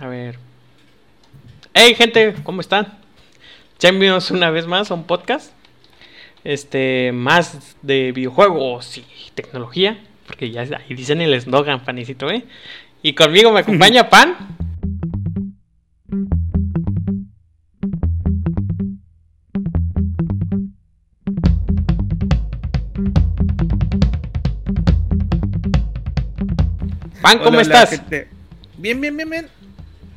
A ver. Hey, gente, ¿cómo están? Bienvenidos una vez más a un podcast. Este, más de videojuegos y tecnología. Porque ya ahí dicen el eslogan, panicito, ¿eh? Y conmigo me acompaña Pan. Pan, ¿cómo Hola, estás? gente. Bien, bien, bien, bien.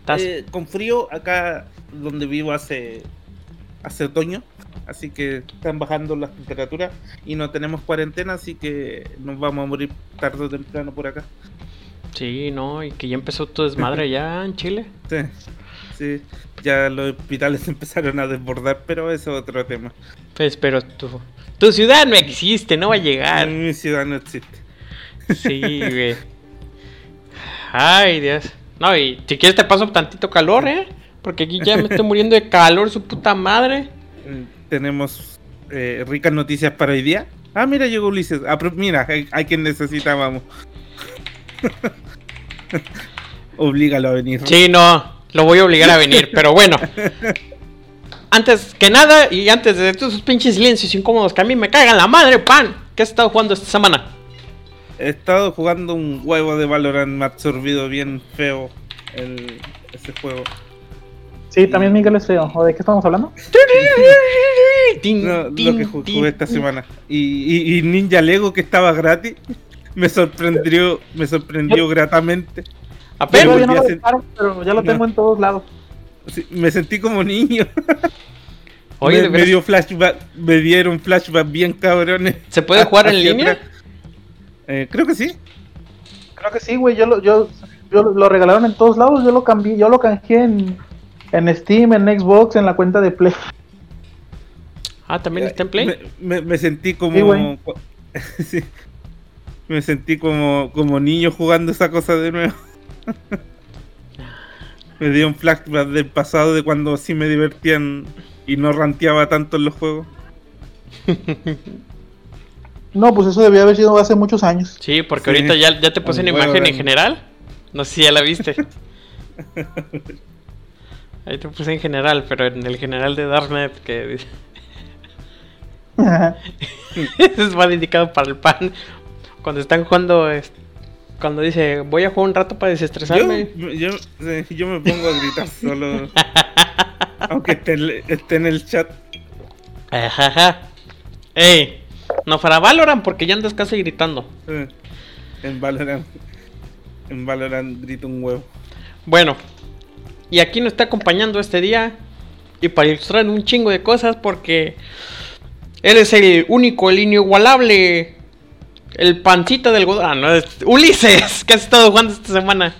Eh, con frío acá donde vivo hace hace otoño, así que están bajando las temperaturas y no tenemos cuarentena, así que nos vamos a morir tarde o temprano por acá. Sí, no, y que ya empezó tu desmadre ya en Chile. Sí, sí. Ya los hospitales empezaron a desbordar, pero eso es otro tema. Pues, pero tu, tu ciudad no existe, no va a llegar. Mi ciudad no existe. Sí, güey. Ay, Dios. No, y si quieres te paso tantito calor, ¿eh? Porque aquí ya me estoy muriendo de calor, su puta madre. Eh, Tenemos eh, ricas noticias para hoy día. Ah, mira, llegó Ulises. Ah, pero mira, hay, hay quien necesitábamos. Oblígalo a venir. Sí, no, lo voy a obligar a venir, pero bueno. Antes que nada, y antes de todos esos pinches silencios incómodos que a mí me cagan la madre, pan. ¿Qué has estado jugando esta semana? He estado jugando un huevo de Valorant, me ha absorbido bien feo el, ese juego. Sí, también Miguel es feo. ¿O de qué estamos hablando? No, lo que jugué esta semana. Y, y- y Ninja Lego que estaba gratis me sorprendió, me sorprendió gratamente. Apenas. Pero- Todavía no lo dejaron, pero ya lo No. tengo en todos lados. Sí, me sentí como niño. Oye, me, me veras, dio flashback, me dieron flashback bien cabrones. ¿se puede jugar en línea? atrás. Eh, creo que sí. Creo que sí, güey. Yo lo, yo, yo lo regalaron en todos lados. Yo lo cambié, yo lo canjeé en, en Steam, en Xbox, en la cuenta de Play. Ah, también está en Play. Me, me- me sentí como. Sí, güey. Sí. Me sentí como, como niño jugando esa cosa de nuevo. me dio un flashback del pasado de cuando sí me divertían y no ranteaba tanto en los juegos. No, pues eso debió haber sido hace muchos años. Sí, porque Sí. ahorita ya, ya te puse una imagen en general. No sé si ya la viste. Ahí te puse en general, pero en el general de Darknet que dice. Eso es más indicado para el pan. Cuando están jugando. es- Cuando dice, voy a jugar un rato para desestresarme. yo, eh, yo me pongo a gritar solo. aunque esté, en- esté en el chat. Ajaja. Ey, no para Valorant porque ya andas casi gritando. eh, En Valorant. En Valorant grito un huevo. Bueno, y aquí nos está acompañando este día. Y para ilustrar un chingo de cosas, porque él es el único, el inigualable, el pancita del algodón. Ah, no, es Ulises, que has estado jugando esta semana.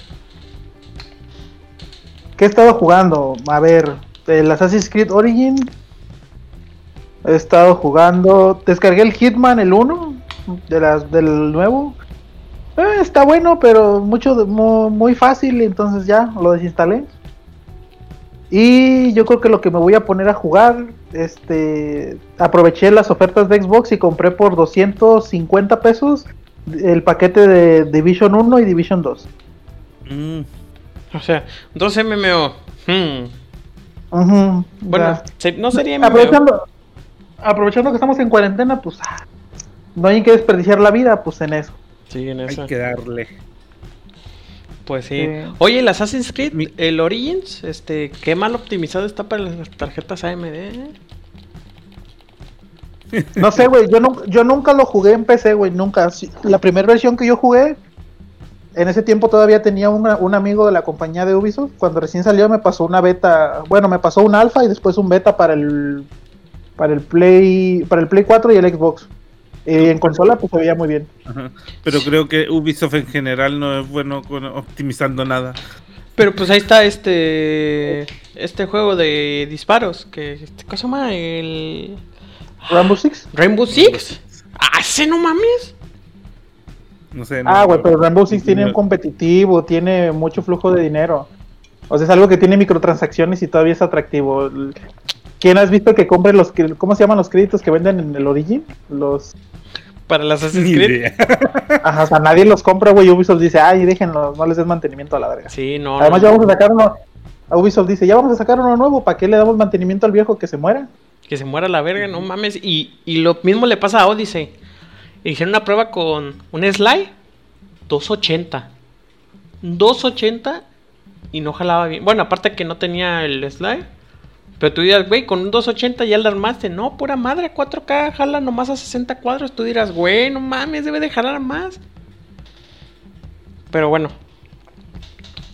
¿Qué he estado jugando? A ver, el Assassin's Creed Origin. He estado jugando. Descargué el Hitman, el 1, de las, del nuevo. Eh, está bueno, pero mucho muy, fácil, entonces ya lo desinstalé. Y yo creo que lo que me voy a poner a jugar, este, aproveché las ofertas de Xbox y compré por 250 pesos el paquete de Division 1 y Division 2. Mm, O sea, dos MMO. Hmm. Bueno, ya. no sería MMO. aprovechando, aprovechando que estamos en cuarentena, pues ah, no hay que desperdiciar la vida, pues en eso. Sí, en hay eso. que darle. Pues sí. Oye, el Assassin's Creed, Mi- el Origins, este, qué mal optimizado está para las tarjetas AMD. ¿eh? No sé, güey, yo, yo nunca lo jugué en PC, güey, nunca. La primera versión que yo jugué, en ese tiempo todavía tenía una- un amigo de la compañía de Ubisoft. Cuando recién salió me pasó una beta, bueno, me pasó un alfa y después un beta para el para el Play para el Play 4 y el Xbox. Y en consola pues se veía muy bien. Ajá. Pero creo que Ubisoft en general no es bueno con optimizando nada. Pero pues ahí está este este juego de disparos que este, ¿cómo se llama? El Rainbow Six. Rainbow Six. Ah, ese no mames. No sé. no- Ah, güey, pero Rainbow Six tiene no- un competitivo, tiene mucho flujo de dinero. O sea, es algo que tiene microtransacciones y todavía es atractivo. ¿Quién has visto que compre los, ¿cómo se llaman los créditos que venden en el Origin? Los, para el Assassin's Creed. Ajá, o sea, nadie los compra, güey. Ubisoft dice, ay, déjenlos, no les des mantenimiento a la verga. Sí, no. Además, no, ya vamos a sacar uno. Ubisoft dice, ya vamos a sacar uno nuevo, ¿para qué le damos mantenimiento al viejo que se muera? Que se muera la verga, no mames. Y, y lo mismo le pasa a Odyssey. Hicieron una prueba con un Sly 280. 280 y no jalaba bien. Bueno, aparte que no tenía el Sly. Pero tú dirás, güey, con un 280 ya le armaste. No, pura madre, 4K jala nomás a 60 cuadros. Tú dirás, güey, no mames, debe de jalar más. Pero bueno,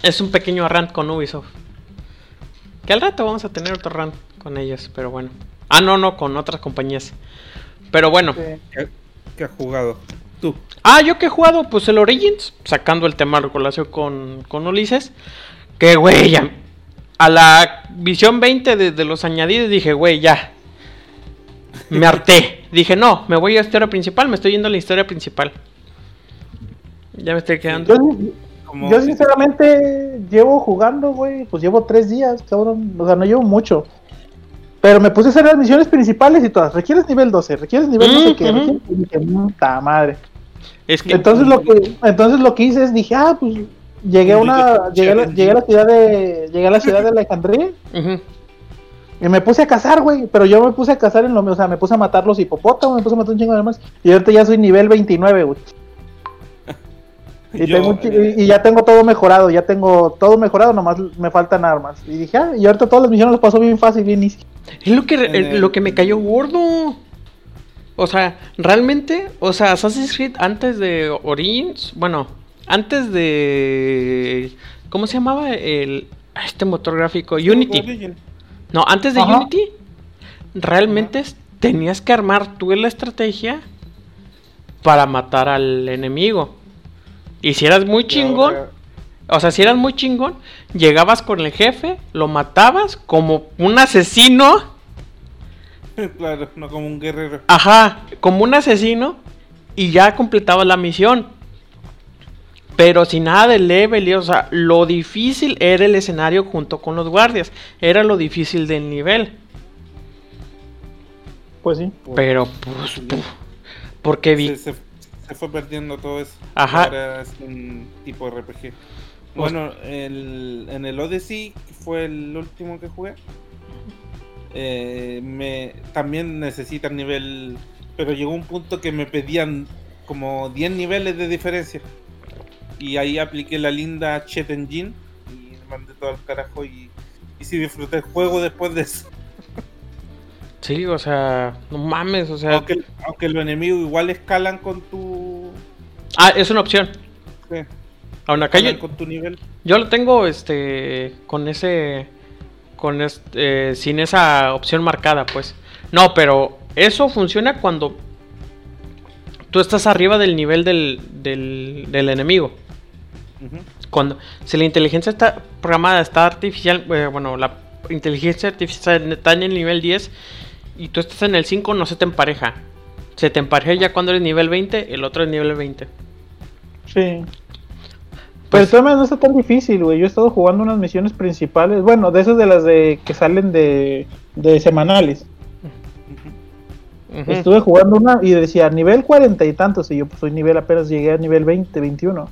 es un pequeño rant con Ubisoft. Que al rato vamos a tener otro rant con ellos, pero bueno. Ah, no, no, con otras compañías. Pero bueno. ¿Qué, qué has jugado? Tú. Ah, yo que he jugado, pues el Origins, sacando el tema de con, con Ulises. Que, güey, ya- a la visión 20 de, de los añadidos dije, güey, ya. Me harté. dije, no, me voy a la historia principal, me estoy yendo a la historia principal. Ya me estoy quedando. Yo, Como yo que- sinceramente llevo jugando, güey, pues llevo tres días, cabrón. O sea, no llevo mucho. Pero me puse a hacer las misiones principales y todas. Requieres nivel 12, requieres nivel no sé qué. Requieres- y dije, puta madre. Es que. Entonces lo que entonces lo que hice es dije, ah, pues llegué a una llegué a la, llegué a la ciudad de llegué a la ciudad de Alejandría y me puse a cazar, güey, pero yo me puse a cazar en lo mío, o sea, me puse a matar los hipopótamos, me puse a matar un chingo de más y ahorita ya soy nivel 29, güey. Y, Yo, tengo eh, y- ya tengo todo mejorado, ya tengo todo mejorado, nomás me faltan armas. Y dije, ah, y ahorita todas las misiones las paso bien fácil, bien easy. Es lo que, eh, el- lo que me cayó gordo. O sea, realmente, o sea, Assassin's Creed antes de Origins, bueno, antes de... ¿Cómo se llamaba? El, este motor gráfico, Unity. No, antes de Ajá. Unity, realmente tenías que armar tú la estrategia para matar al enemigo. Y si eras muy chingón, o sea, si eras muy chingón, llegabas con el jefe, lo matabas como un asesino. Claro, no como un guerrero. Ajá, como un asesino y ya completabas la misión. Pero sin nada de level, y, o sea, lo difícil era el escenario junto con los guardias. Era lo difícil del nivel. Pues sí. Pero, pues, puf, porque vi. Se, se- se fue perdiendo todo eso. Ajá. Ahora es un tipo de RPG. Bueno, el- en el Odyssey, que fue el último que jugué, eh, me, también necesitan nivel. Pero llegó un punto que me pedían como 10 niveles de diferencia. Y ahí apliqué la linda Chet Engine y mandé todo al carajo. Y, y sí disfruté el juego después de eso. Sí, o sea, no mames, o sea. Aunque, aunque los enemigos igual escalan con tu. Ah, es una opción. sí, Aún acá yo, con tu nivel. yo lo tengo, este, con ese, con este, eh, sin esa opción marcada, pues. No, pero eso funciona cuando tú estás arriba del nivel del, del, del enemigo. Cuando si la inteligencia está programada, está artificial, eh, bueno, la inteligencia artificial está en el nivel 10 y tú estás en el 5, no se te empareja. Se te empareja ya cuando eres nivel 20, el otro es nivel 20. Sí. Pero Pues- todas maneras no está tan difícil, güey. Yo he estado jugando unas misiones principales. Bueno, de esas de las de que salen de, de semanales. Estuve jugando una y decía nivel cuarenta y tantos. Y yo pues soy nivel apenas llegué a nivel 20, 21.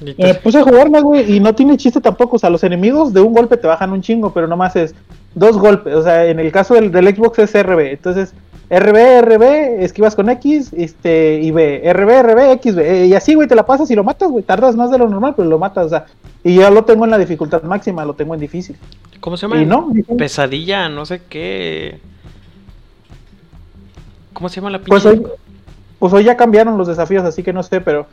Me te- puse a jugarla, güey. Y no tiene chiste tampoco. O sea, los enemigos de un golpe te bajan un chingo, pero nomás es dos golpes. O sea, en el caso del, del Xbox es RB. Entonces, RB, RB, esquivas con X, este, y B, RB, RB, X, B. Y así, güey, te la pasas y lo matas, güey. Tardas más de lo normal, pero lo matas. O sea, y ya lo tengo en la dificultad máxima, lo tengo en difícil. ¿Cómo se llama? Y no, Pesadilla, no sé qué. ¿Cómo se llama la pues pinche? hoy, pues hoy ya cambiaron los desafíos, así que no sé, pero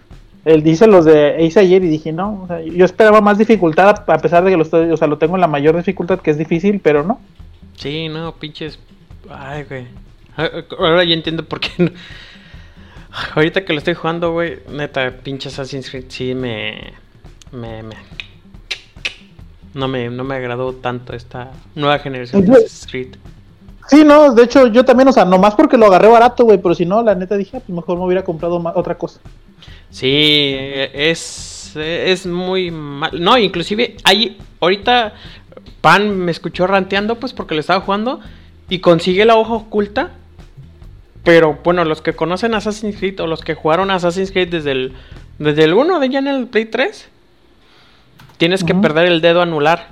él dice los de hice ayer y dije, no, o sea, yo esperaba más dificultad a pesar de que lo estoy, o sea, lo tengo en la mayor dificultad que es difícil, pero no. Sí, no, pinches. Ay, güey. Ah, Ahora ya entiendo por qué no. Ahorita que lo estoy jugando, güey, neta, pinche Assassin's Creed sí me. Me. me- no me, no me agradó tanto esta nueva generación de Assassin's Creed. Sí, no, de hecho yo también, o sea, nomás porque lo agarré barato, güey, pero si no, la neta dije, ah, pues mejor me hubiera comprado otra cosa. Sí, es, es muy mal. No, inclusive hay ahorita Pan me escuchó ranteando pues porque lo estaba jugando y consigue la hoja oculta Pero bueno, los que conocen Assassin's Creed o los que jugaron Assassin's Creed desde el, desde el 1 de ya en el Play 3, tienes que perder el dedo anular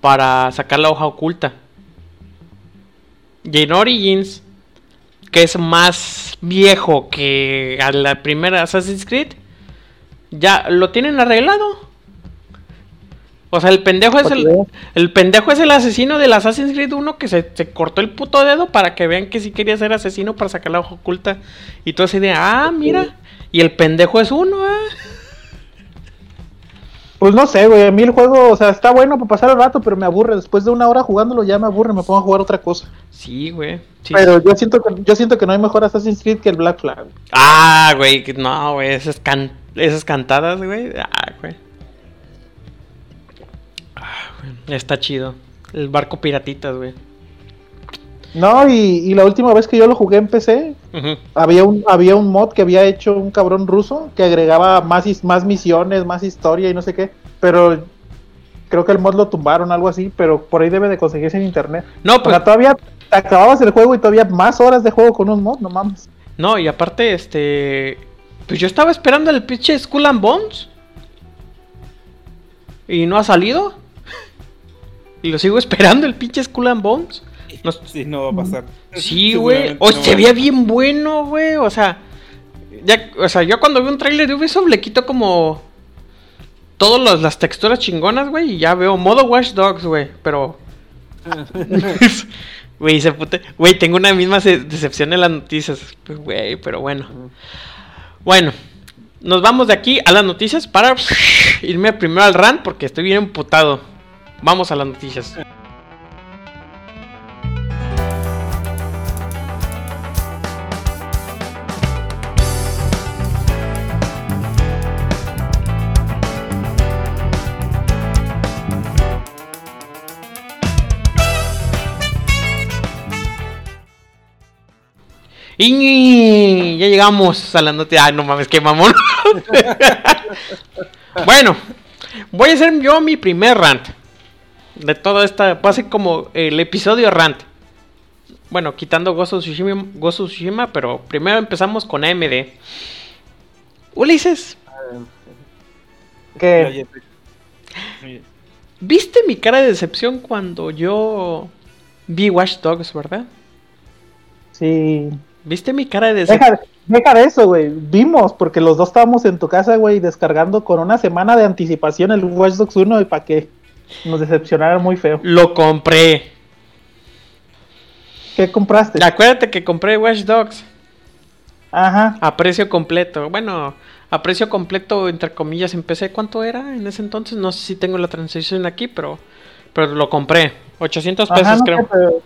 para sacar la hoja oculta. Y en Origins, que es más viejo que a la primera Assassin's Creed, ya lo tienen arreglado. O sea, el pendejo es el, el pendejo es el asesino del Assassin's Creed 1 que se, se cortó el puto dedo para que vean que sí quería ser asesino para sacar la hoja oculta. Y todo así de, ah, mira. Y el pendejo es uno, ah. Pues no sé, güey. A mí el juego, o sea, está bueno para pasar el rato, pero me aburre. Después de una hora jugándolo ya me aburre, me pongo a jugar otra cosa. Sí, güey. Sí, pero yo siento que yo siento que no hay mejor Assassin's Creed que el Black Flag. Ah, güey, no, güey, esas, can- esas cantadas, güey. Ah, güey. Ah, güey, Está chido. El barco piratitas, güey. No, y, y la última vez que yo lo jugué en PC, había un, había un mod que había hecho un cabrón ruso que agregaba más, más misiones, más historia y no sé qué. Pero creo que el mod lo tumbaron, algo así, pero por ahí debe de conseguirse en internet. No, O pues, sea, todavía te acababas el juego y todavía más horas de juego con un mod, no mames. no, y aparte, este. Pues yo estaba esperando el pinche Skull and Bones. Y no ha salido. Y lo sigo esperando, el pinche Skull and Bones. No- Sí, no va a pasar. Sí, güey. O no se veía bien bueno, güey. O sea, ya, o sea, yo cuando veo un tráiler de Ubisoft le quito como todas las texturas chingonas, güey, y ya veo modo Watch Dogs, güey. Pero, güey, se puta, güey, tengo una misma decepción en las noticias, pues, güey, pero bueno. Bueno, nos vamos de aquí a las noticias para irme primero al run porque estoy bien emputado. Vamos a las noticias. Y ya llegamos a la noticia. Ay, no mames, qué mamón. bueno, voy a hacer yo mi primer rant. De toda esta. Va a ser como el episodio rant. Bueno, quitando Ghost of Tsushima, of Tsushima, pero primero empezamos con AMD. Ulises, Oye, oye, ¿viste mi cara de decepción cuando yo vi Watch Dogs, verdad? sí. ¿Viste mi cara de decepción? Deja, deja de eso, güey. Vimos, porque los dos estábamos en tu casa, güey, descargando con una semana de anticipación el Watch Dogs 1 y para que nos decepcionara muy feo. Lo compré. ¿Qué compraste? Acuérdate que compré Watch Dogs. Ajá. A precio completo. Bueno, a precio completo, entre comillas, en PC. ¿Cuánto era en ese entonces? No sé si tengo la transacción aquí, pero, pero lo compré. 800 pesos, Ajá, no, creo. Sé, pero,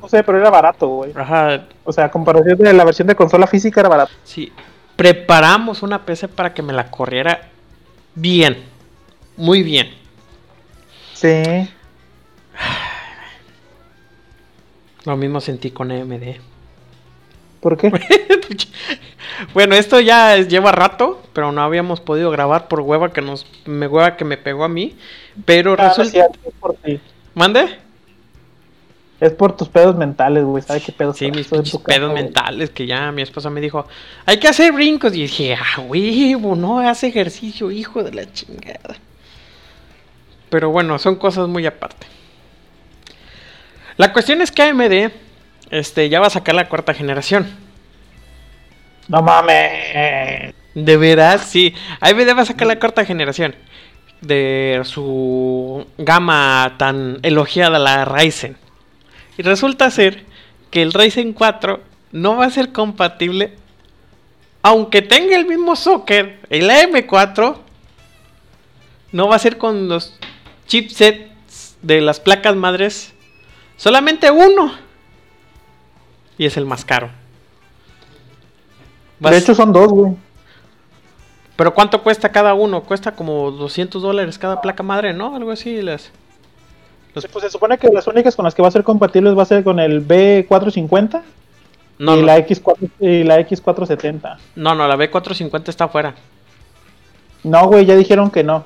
no sé, pero era barato, güey. Ajá, O sea, a comparación de la versión de consola física era barato. sí. Preparamos una PC para que me la corriera bien. Muy bien. Sí. Lo mismo sentí con AMD. ¿Por qué? bueno, esto ya lleva rato, pero no habíamos podido grabar por hueva que nos me hueva que me pegó a mí. Pero Ah, resulta. por ti. ¿Mande? Es por tus pedos mentales, güey. ¿Sabes qué pedos? Sí, mis casa, pedos güey? mentales que ya mi esposa me dijo, hay que hacer brincos. Y dije, ah, huevo, no, hace ejercicio, hijo de la chingada. Pero bueno, son cosas muy aparte. La cuestión es que AMD este, ya va a sacar la cuarta generación. No mames. De veras, sí. AMD va a sacar la cuarta generación de su gama tan elogiada, la Ryzen. Y resulta ser que el Ryzen 4 no va a ser compatible, aunque tenga el mismo socket, el AM4, no va a ser con los chipsets de las placas madres, solamente uno. Y es el más caro. De hecho, son dos, güey. pero ¿cuánto cuesta cada uno? Cuesta como 200 dólares cada placa madre, ¿no? Algo así. Las... Los- Pues se supone que las únicas con las que va a ser compatibles va a ser con el B450 No, y, no, La X4, y la X470. no, no, la B450 está afuera. No, güey, ya dijeron que no.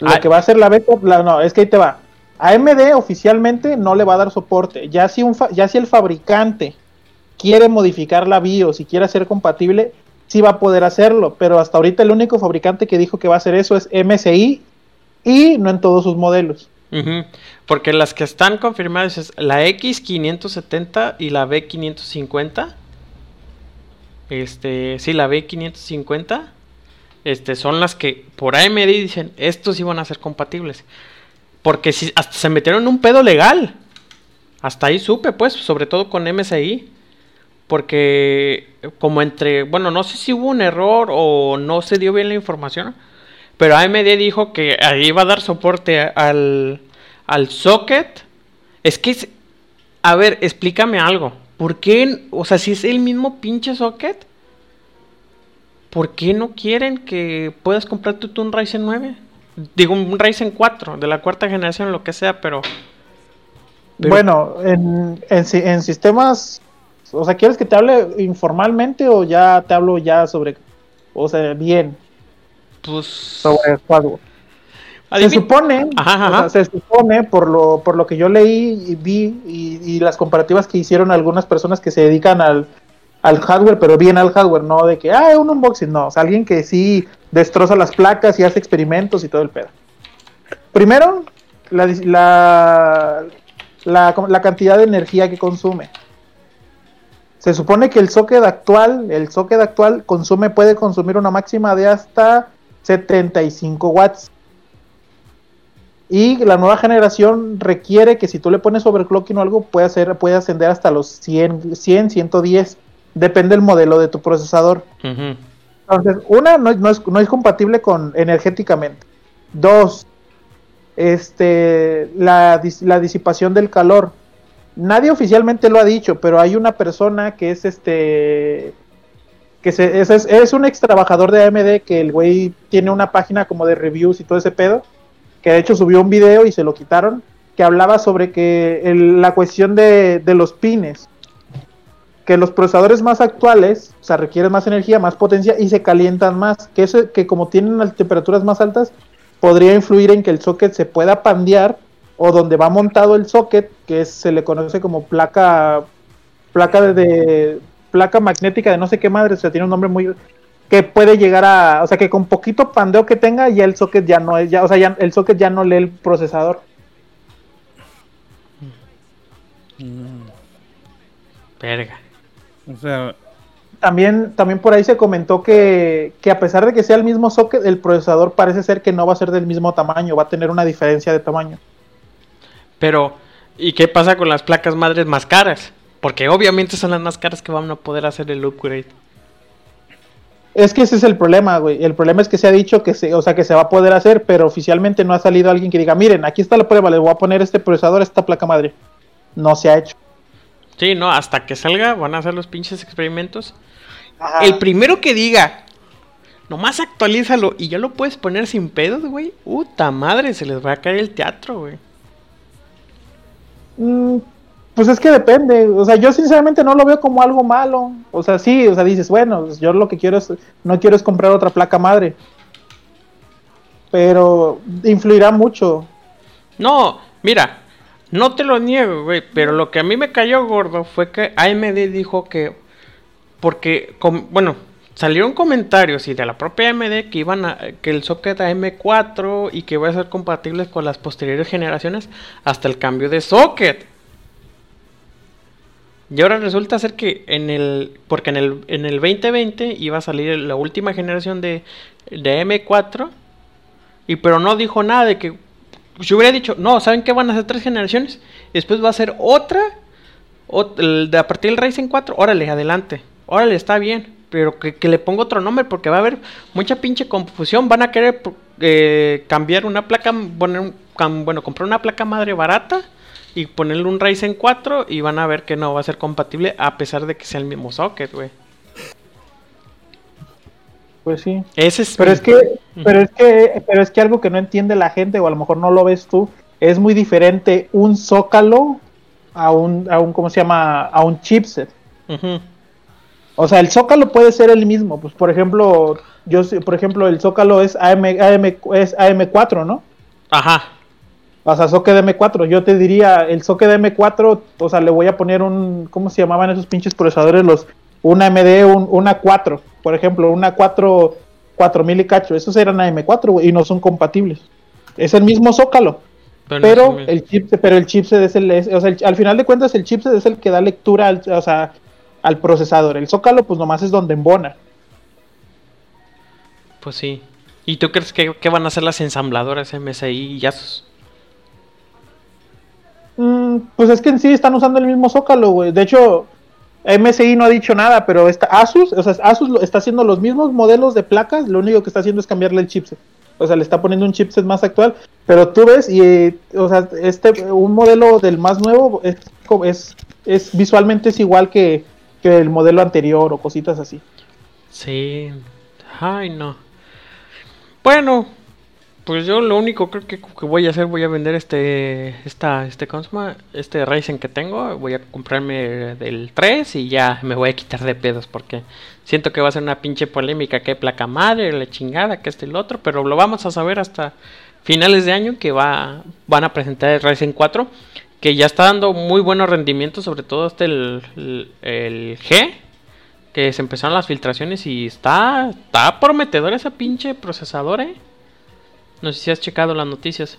Lo Ah. que va a hacer la B, la- no, es que ahí te va. AMD oficialmente no le va a dar soporte. Ya si, un fa- ya si el fabricante quiere modificar la BIOS y quiere hacer compatible, sí va a poder hacerlo, pero hasta ahorita el único fabricante que dijo que va a hacer eso es MSI y no en todos sus modelos. Porque las que están confirmadas es la X570 y la B550. Este, sí, la B550. Este, son las que por AMD dicen, estos iban a ser compatibles. Porque si hasta se metieron en un pedo legal. Hasta ahí supe, pues, sobre todo con MSI. Porque como entre, bueno, no sé si hubo un error o no se dio bien la información. Pero AMD dijo que iba a dar soporte al, al socket. Es que, es- a ver, explícame algo. ¿Por qué, o sea, si es el mismo pinche socket, ¿por qué no quieren que puedas comprarte tú un Ryzen 9? Digo, un Ryzen 4 de la cuarta generación, lo que sea, pero... Bueno, en, en, en sistemas, o sea, ¿quieres que te hable informalmente o ya te hablo ya sobre, o sea, bien, Pues... sobre el hardware? Se supone, Ajá, o ajá. sea, se supone por lo, por lo que yo leí y vi y, y las comparativas que hicieron algunas personas que se dedican al, al hardware, pero bien al hardware, no de que, ah, un unboxing, no, o sea, alguien que sí destroza las placas y hace experimentos y todo el pedo. Primero, la, la, la, la cantidad de energía que consume. Se supone que el socket actual, el socket actual consume, puede consumir una máxima de hasta 75 watts. Y la nueva generación requiere que si tú le pones overclocking o algo, puede, hacer, puede ascender hasta los 100, 100, 110. Depende del modelo de tu procesador. Entonces, una, no es, no es, no es compatible con energéticamente. Dos, este, la, la disipación del calor. Nadie oficialmente lo ha dicho, pero hay una persona que es este que es, es, un ex trabajador de AMD que el güey tiene una página como de reviews y todo ese pedo, que de hecho subió un video y se lo quitaron, que hablaba sobre que la cuestión de, de los pines, que los procesadores más actuales, o sea, requieren más energía, más potencia y se calientan más, que eso, que como tienen las temperaturas más altas, podría influir en que el socket se pueda pandear o donde va montado el socket, que se le conoce como placa placa de- placa magnética de no sé qué madre, o sea, tiene un nombre muy que puede llegar a, o sea, que con poquito pandeo que tenga ya el socket ya no es, ya, o sea, ya el socket ya no lee el procesador. Verga. O sea, También, también por ahí se comentó que, que a pesar de que sea el mismo socket, el procesador parece ser que no va a ser del mismo tamaño, va a tener una diferencia de tamaño. Pero, ¿y qué pasa con las placas madres más caras? Porque obviamente son las más caras que van a poder hacer el upgrade. Es que ese es el problema, güey. El problema es que se ha dicho que se, o sea, que se va a poder hacer, pero oficialmente no ha salido alguien que diga, miren, aquí está la prueba, le voy a poner este procesador a esta placa madre. No se ha hecho. Sí, no, hasta que salga van a hacer los pinches experimentos. El primero que diga, nomás actualízalo y ya lo puedes poner sin pedos, güey. Puta madre, se les va a caer el teatro, güey. Mm, pues es que depende. O sea, yo sinceramente no lo veo como algo malo. O sea, sí, o sea, dices, bueno, yo lo que quiero es, no quiero es comprar otra placa madre. Pero influirá mucho. No, mira, no te lo niego, güey, pero lo que a mí me cayó gordo fue que AMD dijo que, porque, com- bueno, salieron comentarios y de la propia AMD que iban a, que el socket AM4 y que va a ser compatible con las posteriores generaciones hasta el cambio de socket. Y ahora resulta ser que en el, porque en el, en el 2020 iba a salir la última generación de, de M4 y pero no dijo nada de que si hubiera dicho, no, ¿saben qué? Van a ser tres generaciones. Después va a ser otra. ot- el de a partir del Ryzen 4. Órale, adelante. Órale, está bien. Pero que, que le ponga otro nombre porque va a haber mucha pinche confusión. Van a querer eh, cambiar una placa. Poner un- bueno, comprar una placa madre barata. Y ponerle un Ryzen 4. Y van a ver que no va a ser compatible. A pesar de que sea el mismo socket, güey. Pues sí. Ese es. Pero mi- es que, pero es que, pero es que algo que no entiende la gente, o a lo mejor no lo ves tú, es muy diferente un zócalo a un, a un ¿cómo se llama? a un chipset. Ujú. O sea, el zócalo puede ser el mismo. Pues por ejemplo, yo por ejemplo, el zócalo es AM, AM, es AM4, ¿no? Ajá. O sea, socket M4. Yo te diría, el socket M4, o sea, le voy a poner un, ¿cómo se llamaban esos pinches procesadores? Los, una MD, un, una 4, por ejemplo, una 4, 4000 y cacho. Esos eran AM4, güey, y no son compatibles. Es el mismo zócalo. Pero, el chip, pero el chipset es el, o sea, al final de cuentas el chipset es el que da lectura al, o sea, al procesador. El zócalo pues nomás es donde embona. Pues sí. ¿Y tú crees que, van a hacer las ensambladoras MSI y Asus? Mm, pues es que en sí están usando el mismo zócalo, güey. De hecho, MSI no ha dicho nada, pero esta Asus, o sea, Asus está haciendo los mismos modelos de placas, lo único que está haciendo es cambiarle el chipset. O sea, le está poniendo un chipset más actual, pero tú ves y, o sea, este, un modelo del más nuevo es, es, es visualmente es igual que, que el modelo anterior o cositas así. Sí, ay no. Bueno, pues yo lo único creo que, que, voy a hacer, voy a vender este, esta, este. Este Ryzen que tengo, voy a comprarme del 3 y ya me voy a quitar de pedos porque siento que va a ser una pinche polémica que placa madre, la chingada, que este el otro, pero lo vamos a saber hasta finales de año que va, van a presentar el Ryzen 4, que ya está dando muy buenos rendimientos, sobre todo este el, el G, que se empezaron las filtraciones y está, está prometedor ese pinche procesador, eh. No sé si has checado las noticias.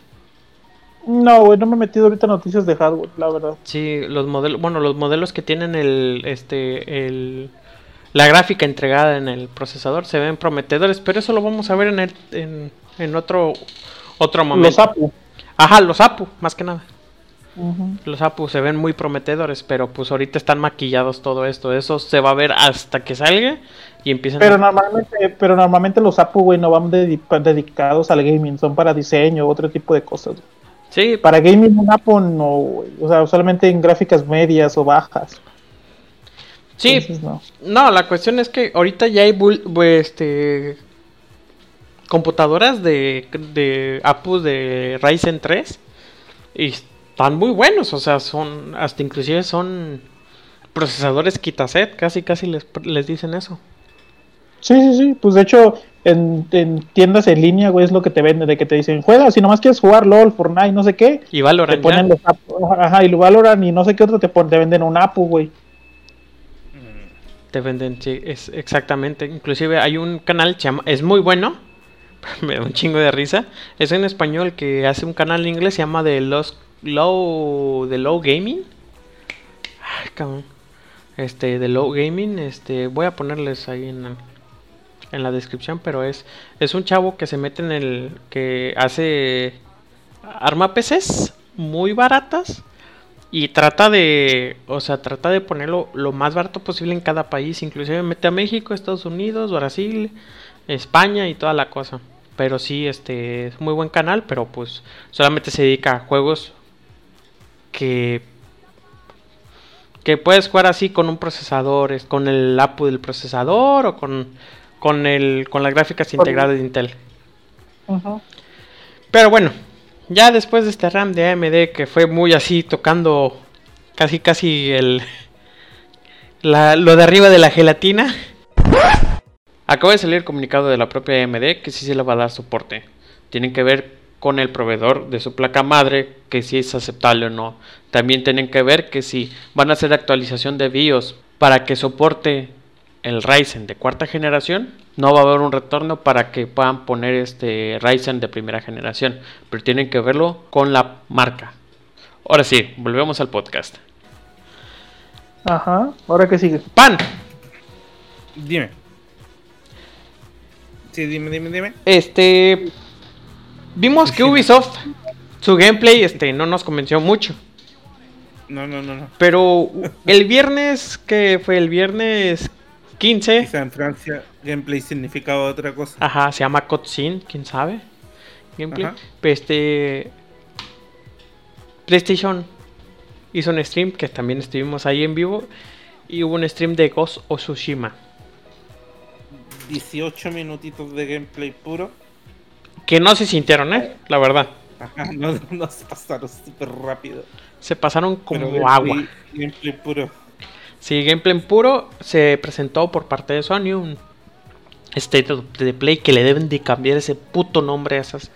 No, güey, no me he metido ahorita noticias de hardware, la verdad. Sí, los modelos, bueno, los modelos que tienen el, este, el, la gráfica entregada en el procesador se ven prometedores, pero eso lo vamos a ver en, el, en, en otro, otro momento. Los APU. Ajá, los APU, más que nada. Los APU se ven muy prometedores, pero pues ahorita están maquillados todo esto. Eso se va a ver hasta que salga y empiecen pero normalmente Pero normalmente los APU, güey, no van dedicados al gaming, son para diseño, otro tipo de cosas. Sí. Para gaming un APU no, O sea, solamente en gráficas medias o bajas. Sí. no. la cuestión es que ahorita ya hay este computadoras de, de APU de Ryzen 3 y están muy buenos, o sea, son, hasta inclusive son procesadores quitaset, casi casi les, les dicen eso. Sí, sí, sí, pues de hecho en, tiendas en línea, güey, es lo que te venden, de que te dicen, juega, si nomás quieres jugar LOL, Fortnite, no sé qué. Y Valorant. Te ponen los ajá, y Valorant y no sé qué otro te, te venden un APU, güey. Te venden, sí, es exactamente. Inclusive hay un canal, es muy bueno, me da un chingo de risa. Es en español que hace un canal en inglés, se llama The Los Low, de Low Gaming. Ay, cabrón. Este, de Low Gaming, este, voy a ponerles ahí en, en la descripción, pero es, es un chavo que se mete en el, que hace arma PCs muy baratas y trata de, o sea, trata de ponerlo lo más barato posible en cada país, inclusive mete a México, Estados Unidos, Brasil, España y toda la cosa. Pero sí, este es muy buen canal, pero pues solamente se dedica a juegos que que puedes jugar así con un procesador, con el APU del procesador o con, con, el, con las gráficas integradas de Intel. Pero bueno, ya después de este RAM de AMD que fue muy así tocando casi casi el lo de arriba de la gelatina. Acaba de salir el comunicado de la propia AMD que sí se le va a dar soporte. Tienen que ver con el proveedor de su placa madre que si es aceptable o no. También tienen que ver que si van a hacer actualización de BIOS para que soporte el Ryzen de cuarta generación, no va a haber un retorno para que puedan poner este Ryzen de primera generación, pero tienen que verlo con la marca. Ahora sí, volvemos al podcast. Ajá, ahora que sigue. Pan. Dime. Sí, dime, dime, dime. Este, Vimos que Ubisoft, su gameplay, este, no nos convenció mucho. No, no, no, no. Pero el viernes, que fue el viernes 15. Quizá en Francia gameplay significaba otra cosa. Ajá, se llama cutscene, quién sabe. Gameplay. este. PlayStation hizo un stream que también estuvimos ahí en vivo. Y hubo un stream de Ghost o Tsushima. 18 minutitos de gameplay puro que no se sintieron, ¿eh? La verdad. Ajá, no, no se pasaron súper rápido. Se pasaron como agua. Gameplay puro. Sí, gameplay puro se presentó por parte de Sony un State of the Play que le deben de cambiar ese puto nombre a esas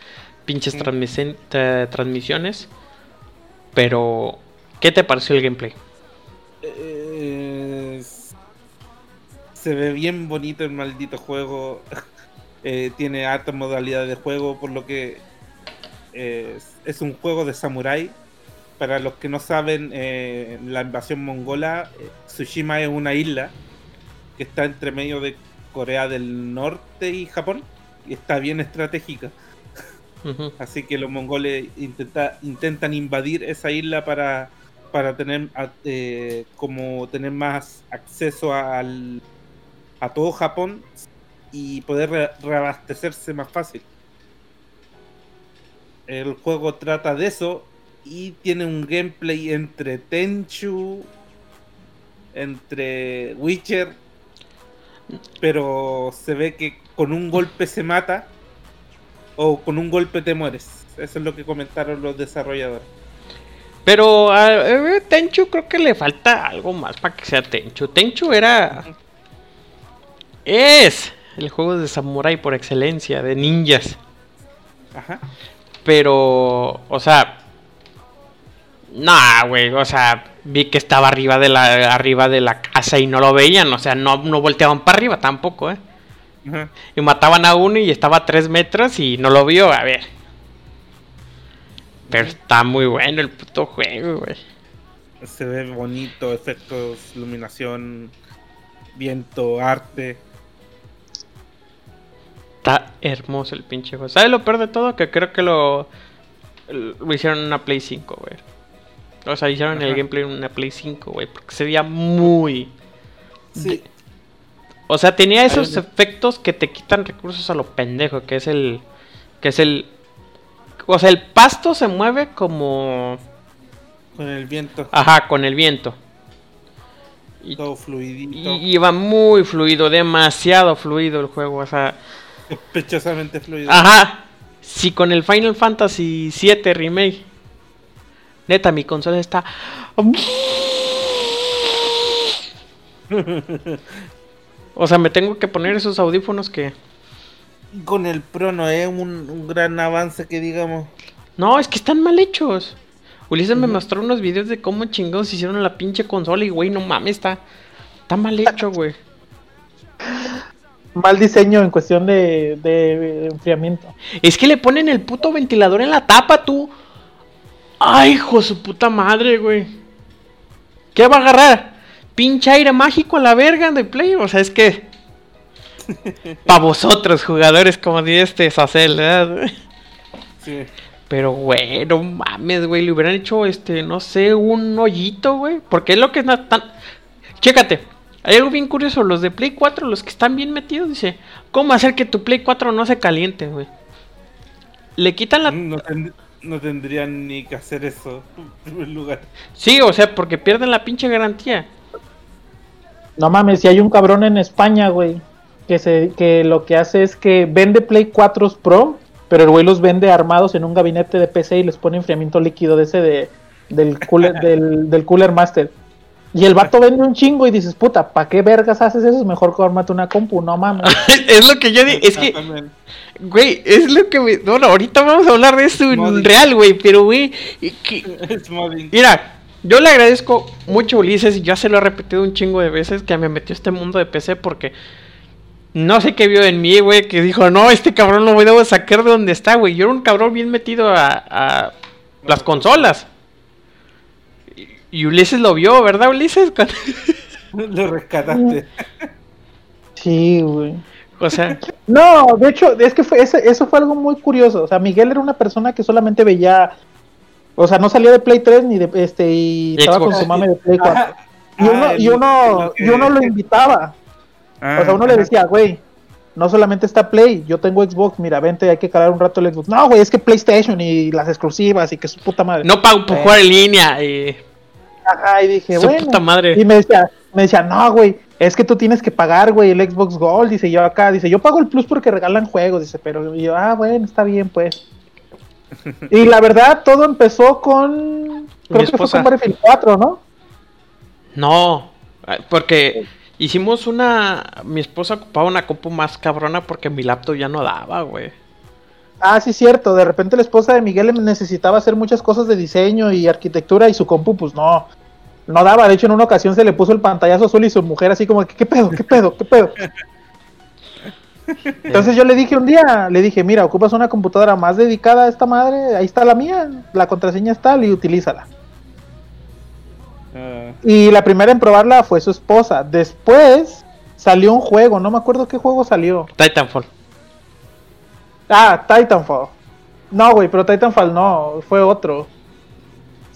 pinches tra- transmisiones. Pero, ¿qué te pareció el gameplay? Eh, se ve bien bonito el maldito juego. Eh, tiene harta modalidad de juego, por lo que eh, es- es un juego de samurái. Para los que no saben, eh, la invasión mongola, Tsushima es una isla que está entre medio de Corea del Norte y Japón y está bien estratégica. Así que los mongoles intenta- intentan invadir esa isla para, para tener como tener más acceso al, a todo Japón y poder re- reabastecerse más fácil. El juego trata de eso y tiene un gameplay entre Tenchu, entre Witcher, pero se ve que con un golpe se mata o con un golpe te mueres. Eso es lo que comentaron los desarrolladores. Pero a eh, Tenchu creo que le falta algo más para que sea Tenchu. Tenchu era... Es el juego de samurai por excelencia, de ninjas. Ajá. Pero, o sea... Nah, güey, o sea, vi que estaba arriba de la arriba de la casa y no lo veían, o sea, no, no volteaban para arriba tampoco, ¿eh? Ajá. Y mataban a uno y estaba a tres metros y no lo vio, a ver. Pero está muy bueno el puto juego, güey. Se ve bonito, efectos, iluminación, viento, arte. Está hermoso el pinche juego. ¿Sabes lo peor de todo? Que creo que lo, lo hicieron en una Play 5, güey. O sea, hicieron el Ajá. gameplay en una Play 5, güey. Porque se veía muy... Sí, O sea, tenía esos efectos que te quitan recursos a lo pendejo, que es el... Que es el... O sea, el pasto se mueve como... con el viento, Ajá, con el viento. Y, todo fluidito, y iba muy fluido, demasiado fluido el juego. O sea, sospechosamente fluido. ajá. Si con el Final Fantasy VII Remake. Neta, mi consola está. O sea, me tengo que poner esos audífonos que. Con el Pro no es un, un gran avance que digamos. No, es que están mal hechos. Ulises me mostró unos videos de cómo chingados hicieron la pinche consola y, güey, no mames, está. Está mal hecho, güey. Mal diseño en cuestión de, de enfriamiento. Es que le ponen el puto ventilador en la tapa, tú. Ay, hijo su puta madre, güey. ¿Qué va a agarrar? Pinche aire mágico a la verga de Play. O sea, es que. Pa' vosotros, jugadores, como dice este Sacel, ¿verdad? Sí. Pero, güey, no mames, güey. Le hubieran hecho, este, no sé, un hoyito, güey. Porque es lo que es tan. Chécate. Hay algo bien curioso. Los de Play 4, los que están bien metidos, dice: ¿Cómo hacer que tu Play 4 no se caliente, güey? Le quitan la. No, no tendrían ni que hacer eso en primer lugar. Sí, o sea, porque pierden la pinche garantía. No mames, si hay un cabrón en España, güey, que se, que lo que hace es que vende Play 4 Pro, pero el güey los vende armados en un gabinete de PC y les pone enfriamiento líquido de ese de, del cooler, del, del cooler master. Y el vato vende un chingo y dices, puta, ¿para qué vergas haces eso? Es mejor que armate una compu, no mames. es lo que yo digo. Es que, güey, es lo que me. Bueno, ahorita vamos a hablar de esto en real, güey. Pero, güey, y que- Es modding. Mira, yo le agradezco mucho a Ulises y ya se lo he repetido un chingo de veces que me metió este mundo de PC porque no sé qué vio en mí, güey, que dijo, no, este cabrón lo voy a sacar de donde está, güey. Yo era un cabrón bien metido a, a las consolas. Y- Ulises lo vio, ¿verdad, Ulises? Cuando- Lo rescataste. Sí, güey. o sea, No, de hecho, es que fue, eso fue algo muy curioso. O sea, Miguel era una persona que solamente veía, o sea, no salía de Play 3 ni de este y De estaba con Xbox. su mame de Play 4. Ajá. Y uno, Ah, y uno, que- y uno lo invitaba. Ah, O sea, uno le ajá. decía, güey, no solamente está Play, yo tengo Xbox, mira, vente, hay que calar un rato el Xbox. No, güey, es que PlayStation y las exclusivas y que su puta madre. no para jugar en línea. Y... Ajá, y dije, Su bueno. puta madre. Y me decía, me decía, no, güey, es que tú tienes que pagar, güey, el Xbox Gold. Dice yo acá, dice, yo pago el Plus porque regalan juegos. Dice, pero yo, ah, bueno, está bien, pues. y la verdad, todo empezó con. Creo que fue con Battlefield 4, ¿no? No, ah, porque hicimos una. Mi esposa ocupaba una compu más cabrona porque mi laptop ya no daba, güey. Ah, sí, cierto. De repente la esposa de Miguel necesitaba hacer muchas cosas de diseño y arquitectura y su compu, pues no, no daba. De hecho, en una ocasión se le puso el pantallazo azul y su mujer así como, ¿qué pedo? ¿Qué pedo? ¿Qué pedo? Entonces yo le dije un día, le dije, mira, ocupas una computadora más dedicada a esta madre, ahí está la mía, la contraseña está, y utilízala. Ah, Y la primera en probarla fue su esposa. Después salió un juego, no me acuerdo qué juego salió. Titanfall. Ah, Titanfall. No, güey, pero Titanfall no, fue otro.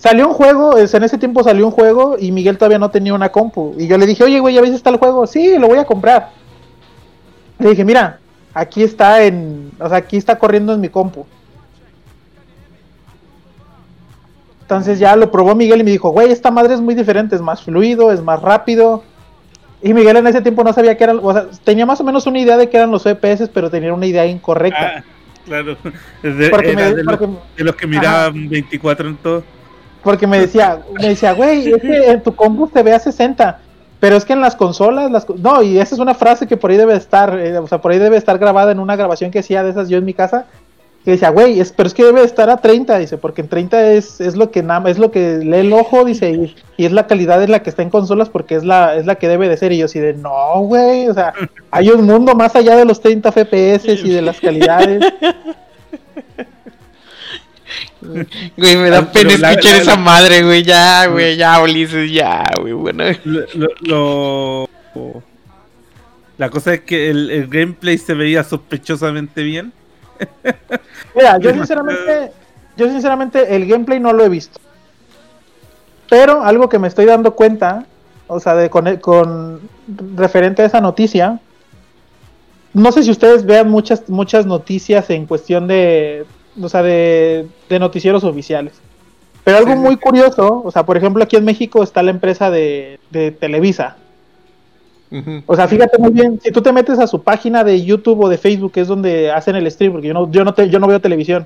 Salió un juego, es- en ese tiempo salió un juego y Miguel todavía no tenía una compu. Y yo le dije, oye, güey, ¿ya ves está el juego? Sí, lo voy a comprar. Le dije, mira, aquí está en, o sea, aquí está corriendo en mi compu. Entonces ya lo probó Miguel y me dijo, güey, esta madre es muy diferente, es más fluido, es más rápido. Y Miguel en ese tiempo no sabía que eran, o sea, tenía más o menos una idea de que eran los FPS, pero tenía una idea incorrecta. ah, claro. De, Porque era me- de, los, porque- de los que miraban 24 en todo. Porque me decía, me decía, güey, es que en tu compu te ve a 60, pero es que en las consolas, las no, y esa es una frase que por ahí debe estar, eh, o sea, por ahí debe estar grabada en una grabación que hacía de esas yo en mi casa, que decía, güey, es, pero es que debe estar a 30, dice, porque en 30 es, es lo que nada, es lo que lee el ojo, dice, y, y es la calidad en la que está en consolas porque es la, es la que debe de ser, y yo así de, no, güey, o sea, hay un mundo más allá de los 30 FPS y de las calidades. Güey, me da Ah, pena la- escuchar la- esa la- madre, güey. Ya, güey, ya, Ulises, ya, güey. Bueno, Lo, lo- lo- La cosa es que el, el gameplay se veía sospechosamente bien. Mira, yo sinceramente, yo sinceramente el gameplay no lo he visto. Pero algo que me estoy dando cuenta, o sea, de con, con referente a esa noticia, no sé si ustedes vean muchas muchas noticias en cuestión de, o sea, de, de noticieros oficiales. Pero algo Sí, sí. muy curioso, o sea, por ejemplo, aquí en México está la empresa de, de Televisa. O sea, fíjate muy bien, si tú te metes a su página de YouTube o de Facebook, que es donde hacen el stream, porque yo no, yo no, te- yo no veo televisión.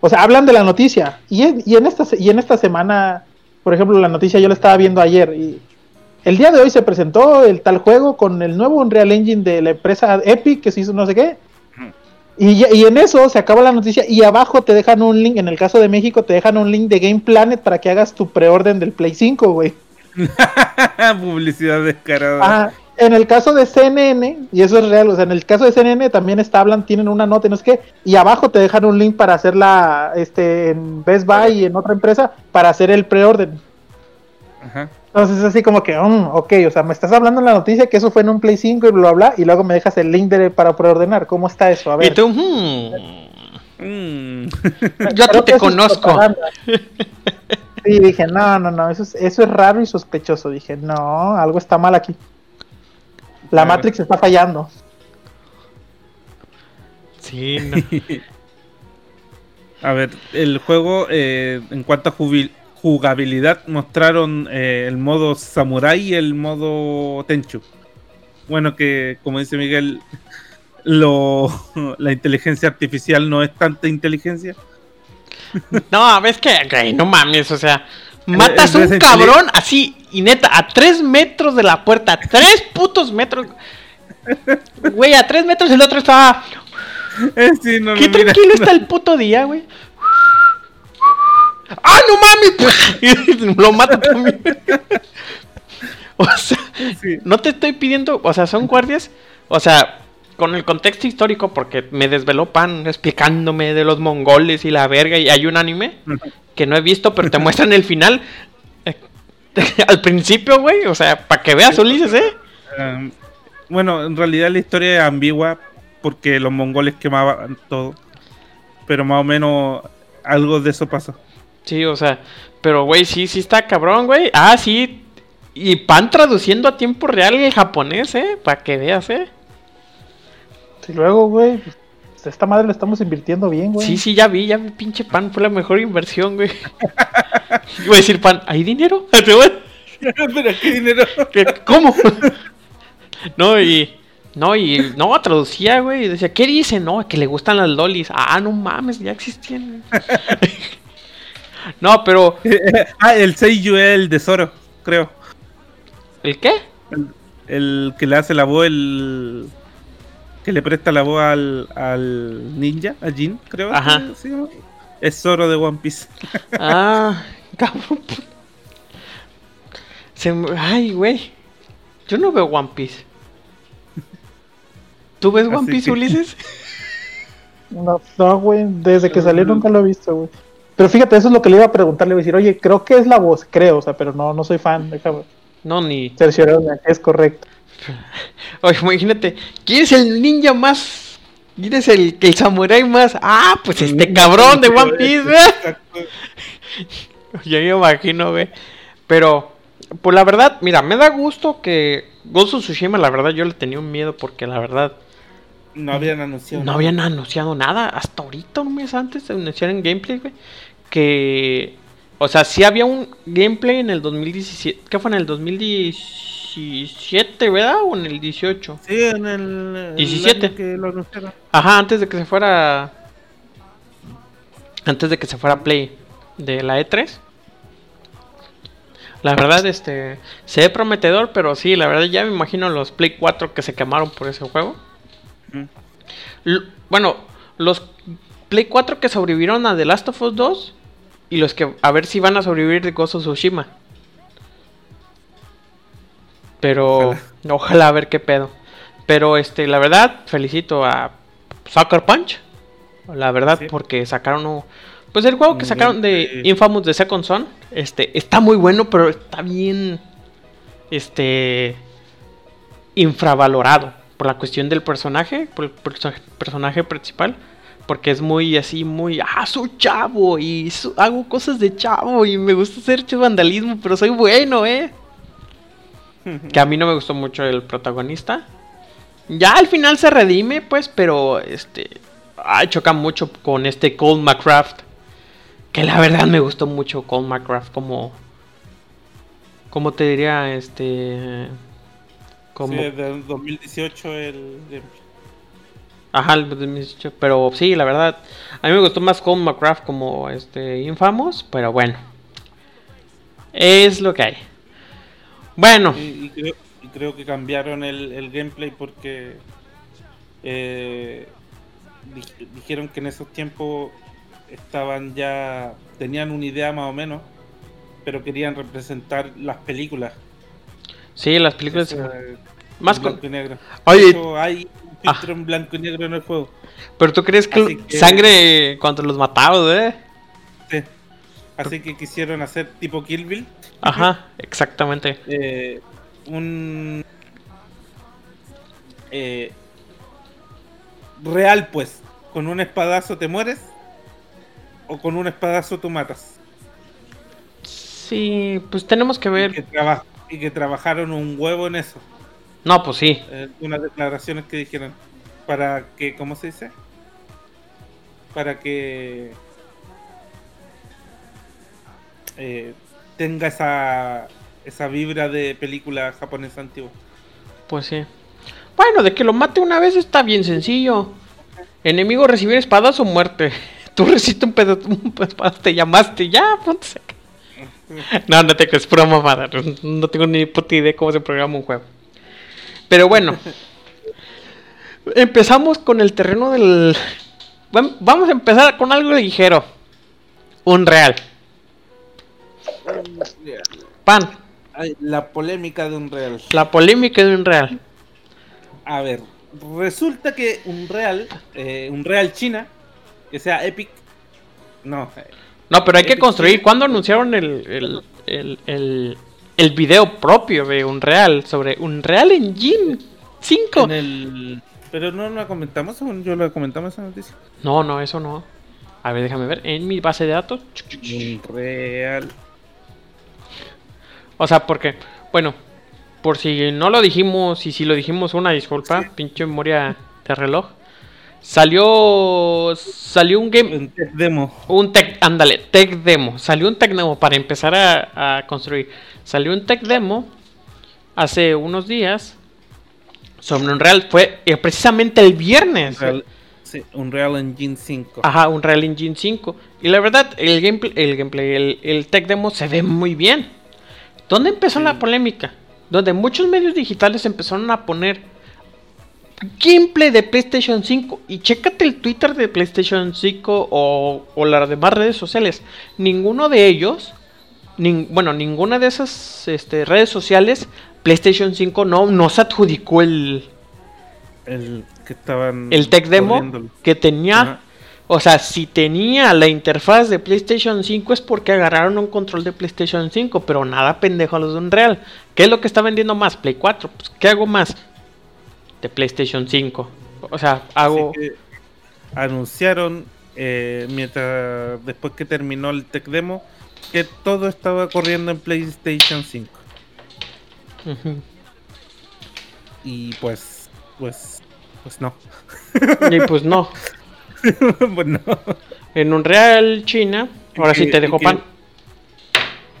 O sea, hablan de la noticia. Y, en- y, en esta, y en esta semana, por ejemplo, la noticia yo la estaba viendo ayer. Y el día de hoy se presentó el tal juego con el nuevo Unreal Engine de la empresa Epic, que se hizo no sé qué. Y, en eso se acaba la noticia y abajo te dejan un link, en el caso de México te dejan un link de Game Planet para que hagas tu preorden del Play 5, güey. Publicidad descarada. Ah, en el caso de CNN, y eso es real, o sea, en el caso de CNN también está, hablan, tienen una nota, y no sé qué, y abajo te dejan un link para hacerla este, en Best Buy y en otra empresa para hacer el preorden. Ajá. Entonces es así como que, mm, ok, o sea, me estás hablando en la noticia que eso fue en un Play 5 y bla, bla, y luego me dejas el link de, para preordenar. ¿Cómo está eso? A ver. Y tú, hmm, Mm. yo a ti te conozco. Sí, dije, no, no, no, eso es, eso es raro y sospechoso. Dije, no, algo está mal aquí. La Claro. Matrix está fallando. Sí, no. A ver, el juego, eh, en cuanto a jubil- jugabilidad, mostraron eh, el modo Samurai y el modo Tenchu. Bueno, que como dice Miguel, lo, la inteligencia artificial no es tanta inteligencia. No, ves que, güey, no mames, o sea, matas a un cabrón así, y neta, a tres metros de la puerta, a tres putos metros. Güey, a tres metros el otro estaba. Eh, sí, no, Qué mira, tranquilo no. está el puto día, güey. ¡Ah, no mames! Lo mata también. o sea, Sí. no te estoy pidiendo, o sea, son guardias, o sea, con el contexto histórico, porque me desveló Pan explicándome de los mongoles y la verga, y hay un anime que no he visto, pero te muestran el final. eh, Al principio, güey, o sea, para que veas Ulises, ¿eh? Um, bueno, en realidad la historia es ambigua porque los mongoles quemaban todo. Pero más o menos algo de eso pasó. Sí, o sea, pero güey, sí, sí está cabrón, güey. Ah, sí. Y Pan traduciendo a tiempo real el japonés, ¿eh? Para que veas, ¿eh? Y luego, güey, pues, esta madre la estamos invirtiendo bien, güey. Sí, sí, ya vi, ya vi, pinche Pan, fue la mejor inversión, güey. Iba a decir Pan, ¿hay dinero? Pero qué dinero. ¿Cómo? no, y... No, y... No, traducía, güey, y decía, ¿qué dice? No, que le gustan las lolis. Ah, no mames, ya existían. no, pero... ah, el Seiyu es el de Zoro, creo. ¿El qué? El que le hace la voz, el. que le presta la voz al, al ninja, a Jin, creo. Ajá. que. Es Zoro de One Piece. Ah, cabrón. Se Ay, güey. Yo no veo One Piece. ¿Tú ves One Así Piece, que- Ulises? No, no, güey, desde que salió nunca lo he visto, güey. Pero fíjate, eso es lo que le iba a preguntar, le iba a decir, oye, creo que es la voz, creo, o sea, pero no, no soy fan, déjame No, ni. cerciorarme, es correcto. Oye, imagínate. ¿Quién es el ninja más? ¿Quién es el, el samurái más? Ah, pues este cabrón de One Piece, güey. Exacto. Ya me imagino, güey. Pero, pues la verdad, mira, me da gusto que Ghost of Tsushima, la verdad, yo le tenía un miedo porque la verdad No habían anunciado. no nada. habían anunciado nada. Hasta ahorita, un mes antes de anunciar en gameplay, güey. Que, o sea, sí había un gameplay en el 2017. ¿Qué fue en el 2017, verdad? ¿O en el 18? Sí, en el. el 17. año que lo. Ajá, antes de que se fuera. Antes de que se fuera Play de la E3. La verdad, este. Se ve prometedor, pero sí, la verdad ya me imagino los Play 4 que se quemaron por ese juego. Bueno, los Play 4 que sobrevivieron a The Last of Us 2. Y los que a ver si van a sobrevivir de of Tsushima. Pero Ojalá. ojalá. a ver qué pedo. Pero este, la verdad, felicito a Sucker Punch. La verdad, Sí. porque sacaron un- pues el juego que sacaron de. Infamous de Second Son, este, está muy bueno, pero está bien este infravalorado por la cuestión del personaje, por el perso- personaje principal, porque es muy así, muy, ah, soy chavo y so- hago cosas de chavo y me gusta hacer vandalismo, pero soy bueno, eh. Que a mí no me gustó mucho el protagonista. Ya al final se redime, pues, pero este. Ay, choca mucho con este Cole McCraft. Que la verdad me gustó mucho Cole McCraft como. ¿Cómo te diría? Este. Como. Sí, es del 2018 el. Ajá, el 2018, pero sí, la verdad. A mí me gustó más Cole McCraft como este Infamous, pero bueno. Es lo que hay. Bueno. Y, y creo, y creo que cambiaron el, el gameplay porque eh, di- dijeron que en esos tiempos estaban ya tenían una idea más o menos, pero querían representar las películas. Sí, las películas. Eso, más con. negro. Oye. Hay Ah. filtro en blanco y negro en el juego. Pero tú crees que, sangre cuando los mataron, eh? Sí. Así que quisieron hacer tipo Kill Bill. Ajá, exactamente. eh, un eh, real pues con un espadazo te mueres o con un espadazo tú matas Sí, pues tenemos que y ver. que, traba- y que trabajaron un huevo en eso No, pues sí. eh, unas declaraciones que dijeron para que cómo se dice para que eh, tenga esa esa vibra de película japonesa antigua Pues sí. Bueno, de que lo mate una vez está bien sencillo. Enemigo recibir espadas o muerte. Tú recibiste un pedazo, un pedazo, te llamaste, ya, ponte. No, no te crees, pura mamada. No tengo ni puta idea cómo se programa un juego. Pero bueno. Empezamos con el terreno del... Vam- Vamos a empezar con algo ligero. Un real. Pan. Ay, la polémica de un real La polémica de un real. A ver, resulta que un real, eh, un real China, que sea Epic, no, No, pero hay que construir. ¿Cuándo anunciaron el, el, el, el, el video propio de Unreal? Sobre Unreal Engine 5. en el, pero no lo comentamos, según yo lo comentamos esa noticia. No, no, eso no. A ver, déjame ver. En mi base de datos. Un real, O sea, porque, bueno, por si no lo dijimos y si lo dijimos, una disculpa. Sí. Pinche memoria de reloj. Salió. Salió un game. un test demo, Un tech, ándale, tech demo. Salió un tech demo para empezar a, a construir. Salió un tech demo hace unos días sobre Unreal. Fue eh, precisamente el viernes. un real, sí, un real Engine 5. Ajá, Unreal Engine 5. Y la verdad, el gameplay, el, gameplay, el, el tech demo se ve muy bien. ¿Dónde empezó Sí. la polémica? Donde muchos medios digitales empezaron a poner gameplay de PlayStation 5 y chécate el Twitter de PlayStation 5 o, o las demás redes sociales. Ninguno de ellos, bueno, ninguna de esas este, redes sociales, PlayStation 5 no, no se adjudicó el, el que estaban el tech demo que tenía. O sea, si tenía la interfaz de PlayStation 5 es porque agarraron un control de PlayStation 5, pero nada pendejo a los de Unreal. ¿Qué es lo que está vendiendo más? Play 4. Pues, ¿Qué hago más? De PlayStation 5. O sea, hago... anunciaron, eh, mientras después que terminó el tech demo, que todo estaba corriendo en PlayStation 5. Y pues, pues, pues no. Y pues no. bueno. En un Real China, ahora sí te dejo pan.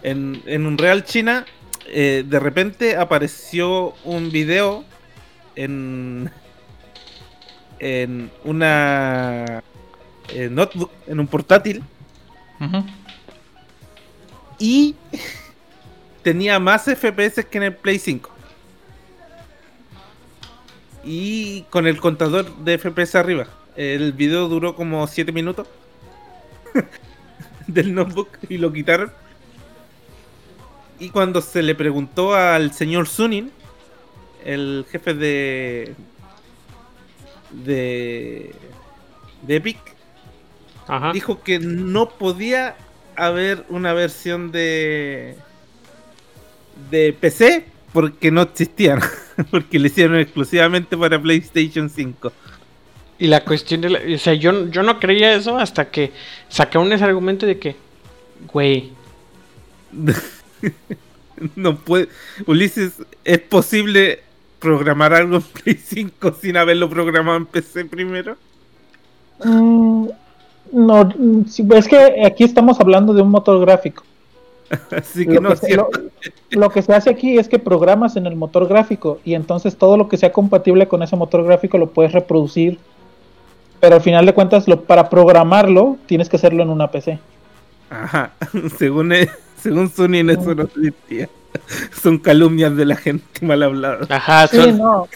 En, en un Real China, eh, de repente apareció un video en, en una eh, notebook, en un portátil. Y tenía más FPS que en el Play 5. Y con el contador de FPS arriba. El video duró como 7 minutos del notebook y lo quitaron. Y cuando se le preguntó al señor Sunin, el jefe de. de. de Epic, dijo que no podía haber una versión de. de PC porque no existían. porque le hicieron exclusivamente para PlayStation 5. Y la cuestión de la, O sea, yo, yo no creía eso hasta que sacaron ese argumento de que. Güey. no puede. Ulises, ¿es posible programar algo en Play 5 sin haberlo programado en PC primero? Mm, no, es que aquí estamos hablando de un motor gráfico. Así que no lo, que se hace aquí es que programas en el motor gráfico y entonces todo lo que sea compatible con ese motor gráfico lo puedes reproducir pero al final de cuentas, lo, para programarlo, tienes que hacerlo en una PC. Ajá, según, e, según Sony eso no existía. Son calumnias de la gente mal hablada. Ajá, sí, no.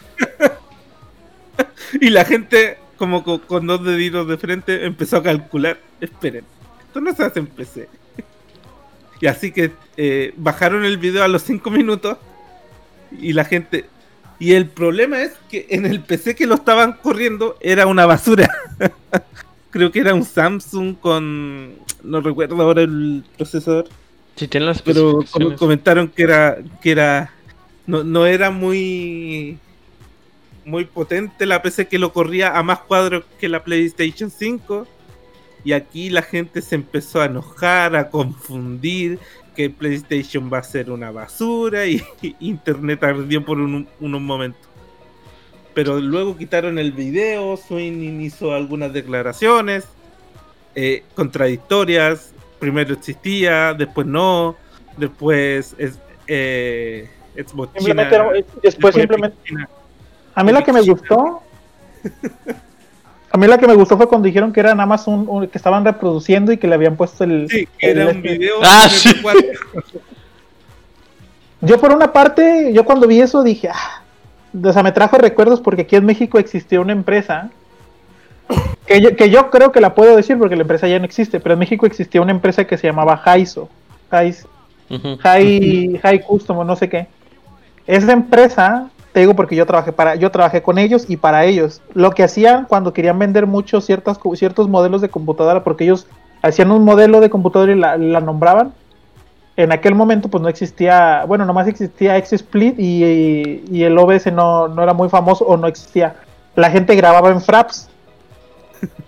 y la gente, como con, dos deditos de frente, empezó a calcular. Esperen, esto no se hace en PC. y así que eh, bajaron el video a los 5 minutos y la gente, y el problema es que en el PC que lo estaban corriendo era una basura. Creo que era un Samsung con. No recuerdo ahora el procesador. Sí, tiene las Pero comentaron que era. que era. No, no era muy. Muy potente la PC que lo corría a más cuadros que la PlayStation 5. Y aquí la gente se empezó a enojar, a confundir que PlayStation va a ser una basura y Internet ardió por un, unos momentos. Pero luego quitaron el video, Swing hizo algunas declaraciones eh, contradictorias. Primero existía, después no, después es, eh, Xbox después, simplemente... A mí la que me gustó A mí la que me gustó fue cuando dijeron que era nada más un, que estaban reproduciendo y que le habían puesto el. Sí, que era un este. video. Ah, yo por una parte, yo cuando vi eso dije, ah, o sea, me trajo recuerdos porque aquí en México existía una empresa que yo, que yo creo que la puedo decir porque la empresa ya no existe, pero en México existía una empresa que se llamaba Jaiso, Jais, High, Custom, no sé qué. Esa empresa te digo porque yo trabajé para, yo trabajé con ellos y para ellos. Lo que hacían cuando querían vender mucho ciertas, ciertos modelos de computadora, porque ellos hacían un modelo de computadora y la, nombraban. En aquel momento pues no existía, bueno, nomás existía XSplit y, y, el OBS no, no, era muy famoso o no existía. La gente grababa en Fraps.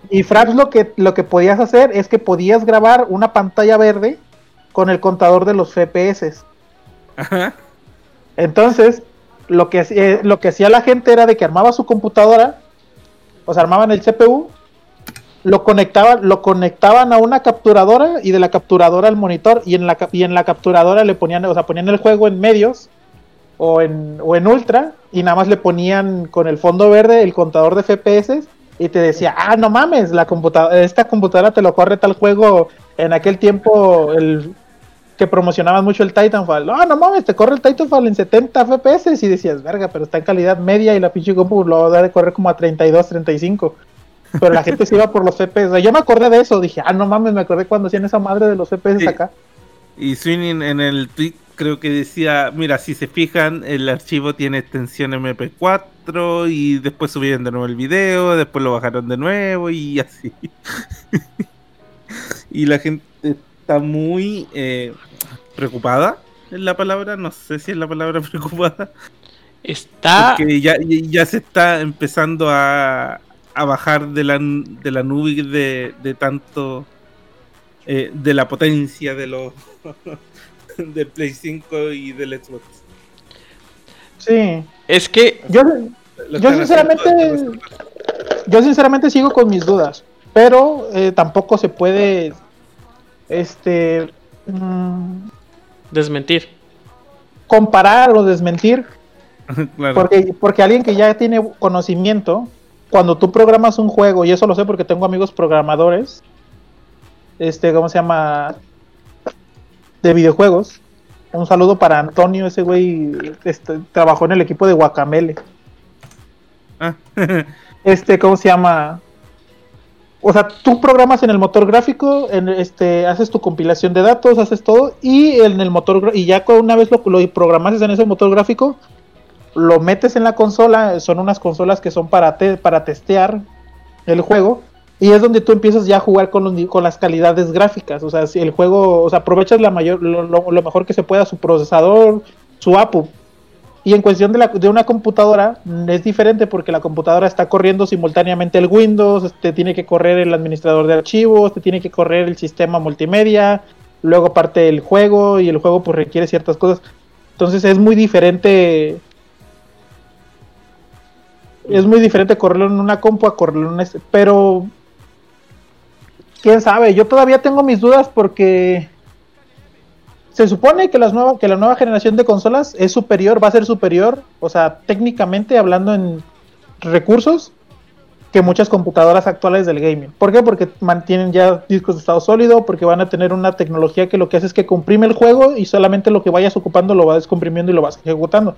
Y Fraps lo que, lo que podías hacer es que podías grabar una pantalla verde con el contador de los FPS. Entonces, lo que, eh, lo que hacía la gente era de que armaba su computadora, o sea, armaban el CPU, lo conectaban, lo conectaban a una capturadora y de la capturadora al monitor y en la, y en la capturadora le ponían, o sea, ponían el juego en medios o en, o en ultra y nada más le ponían con el fondo verde el contador de FPS y te decía, ah, no mames, la computadora, esta computadora te lo corre tal juego en aquel tiempo el que promocionaban mucho el Titanfall. No, no mames, te corre el Titanfall en 70 FPS y decías, verga, pero está en calidad media y la pinche compu lo va a dar de correr como a 32, 35. Pero la gente se iba por los FPS. Yo me acordé de eso, dije, ah, no mames, me acordé cuando hacían esa madre de los FPS Sí. acá. Y Swinging en el tweet creo que decía, mira, si se fijan, el archivo tiene extensión MP4 y después subieron de nuevo el video, después lo bajaron de nuevo y así. y la gente está muy eh, preocupada, es la palabra, no sé si es la palabra preocupada, Está. porque ya, ya se está empezando a, a bajar de la, de la nube de, de tanto... eh, de la potencia de los del Play 5 y del Xbox. Sí. Es que. Yo, Yo sinceramente- haciendo- yo sinceramente sigo con mis dudas, pero eh, tampoco se puede, este, mm, Desmentir. comparar o desmentir Claro. Porque, porque alguien que ya tiene conocimiento, cuando tú programas un juego, y eso lo sé porque tengo amigos programadores, este, ¿cómo se llama? De videojuegos. Un saludo para Antonio, ese güey este, trabajó en el equipo de Guacamele. Ah, Este, ¿cómo se llama? O sea, tú programas en el motor gráfico, en este, haces tu compilación de datos, haces todo, y en el motor y ya una vez lo, lo programases en ese motor gráfico, lo metes en la consola, son unas consolas que son para, para testear el juego, y es donde tú empiezas ya a jugar con, los con las calidades gráficas, o sea, si el juego, o sea, aprovechas la mayor, lo, lo- lo mejor que se pueda, su procesador, su APU, y en cuestión de, una computadora mm, es diferente porque la computadora está corriendo simultáneamente el Windows, te tiene que correr el administrador de archivos, te tiene que correr el sistema multimedia, luego parte el juego y el juego pues requiere ciertas cosas. Entonces es muy diferente. Es muy diferente correrlo en una compu a correrlo en un... este, Pero... ¿Quién sabe? Yo todavía tengo mis dudas porque se supone que, las nuevas, que la nueva generación de consolas es superior, va a ser superior, o sea, técnicamente hablando en recursos, que muchas computadoras actuales del gaming. ¿Por qué? Porque mantienen ya discos de estado sólido, porque van a tener una tecnología que lo que hace es que comprime el juego y solamente lo que vayas ocupando lo vas descomprimiendo y lo vas ejecutando.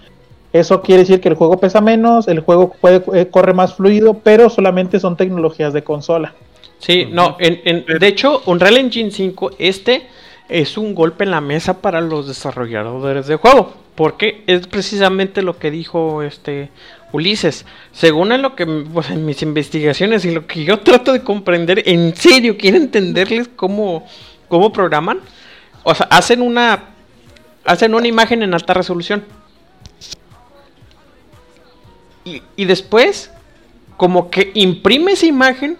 Eso quiere decir que el juego pesa menos, el juego puede, eh, corre más fluido, pero solamente son tecnologías de consola. Sí, no, en, en- de hecho, Unreal Engine 5, este es un golpe en la mesa para los desarrolladores de juego. Porque es precisamente lo que dijo este Ulises. Según en lo que pues, en mis investigaciones y lo que yo trato de comprender, en serio, quiero entenderles cómo, cómo programan. O sea, hacen una hacen una imagen en alta resolución. Y, después, como que imprime esa imagen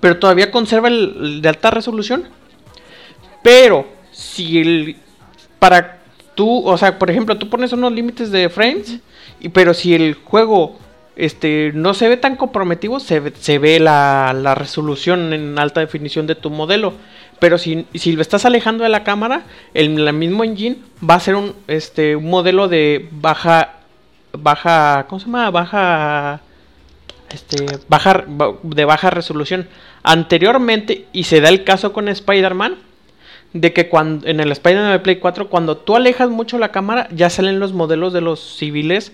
pero todavía conserva el de alta resolución. Pero si el para tú, o sea, por ejemplo, tú pones unos límites de frames, pero si el juego este no se ve tan comprometido, se ve, se ve la, la resolución en alta definición de tu modelo. Pero si, si lo estás alejando de la cámara, el mismo engine va a ser un este un modelo de baja baja ¿cómo se llama? baja este, baja, ba- de baja resolución. Anteriormente, y se da el caso con Spider-Man, de que cuando en el Spider-Man de Play 4, cuando tú alejas mucho la cámara, ya salen los modelos de los civiles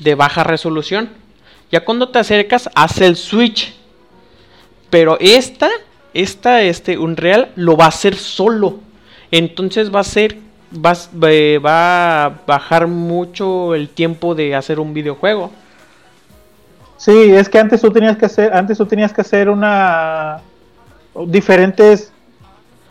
de baja resolución. Ya cuando te acercas, hace el switch. Pero esta, esta, este, Unreal lo va a hacer solo. Entonces va a ser, va, eh, va a bajar mucho el tiempo de hacer un videojuego. Sí, es que antes tú tenías que hacer, antes tú tenías que hacer una diferentes,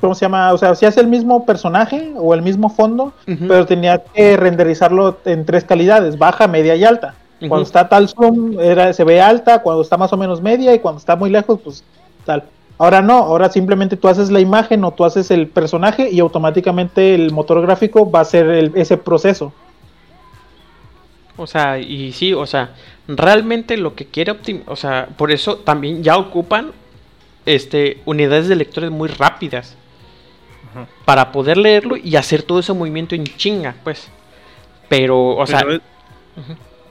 ¿cómo se llama? O sea, si el mismo personaje o el mismo fondo, pero tenía que renderizarlo en tres calidades, baja, media y alta. Cuando está tal zoom, era, se ve alta, cuando está más o menos media y cuando está muy lejos, pues tal. Ahora no, ahora simplemente tú haces la imagen o tú haces el personaje y automáticamente el motor gráfico va a hacer el- ese proceso. O sea, y sí, o sea, realmente lo que quiere optimizar, o sea, por eso también ya ocupan este unidades de lectores muy rápidas Ajá. para poder leerlo y hacer todo ese movimiento en chinga, pues. Pero, o sea,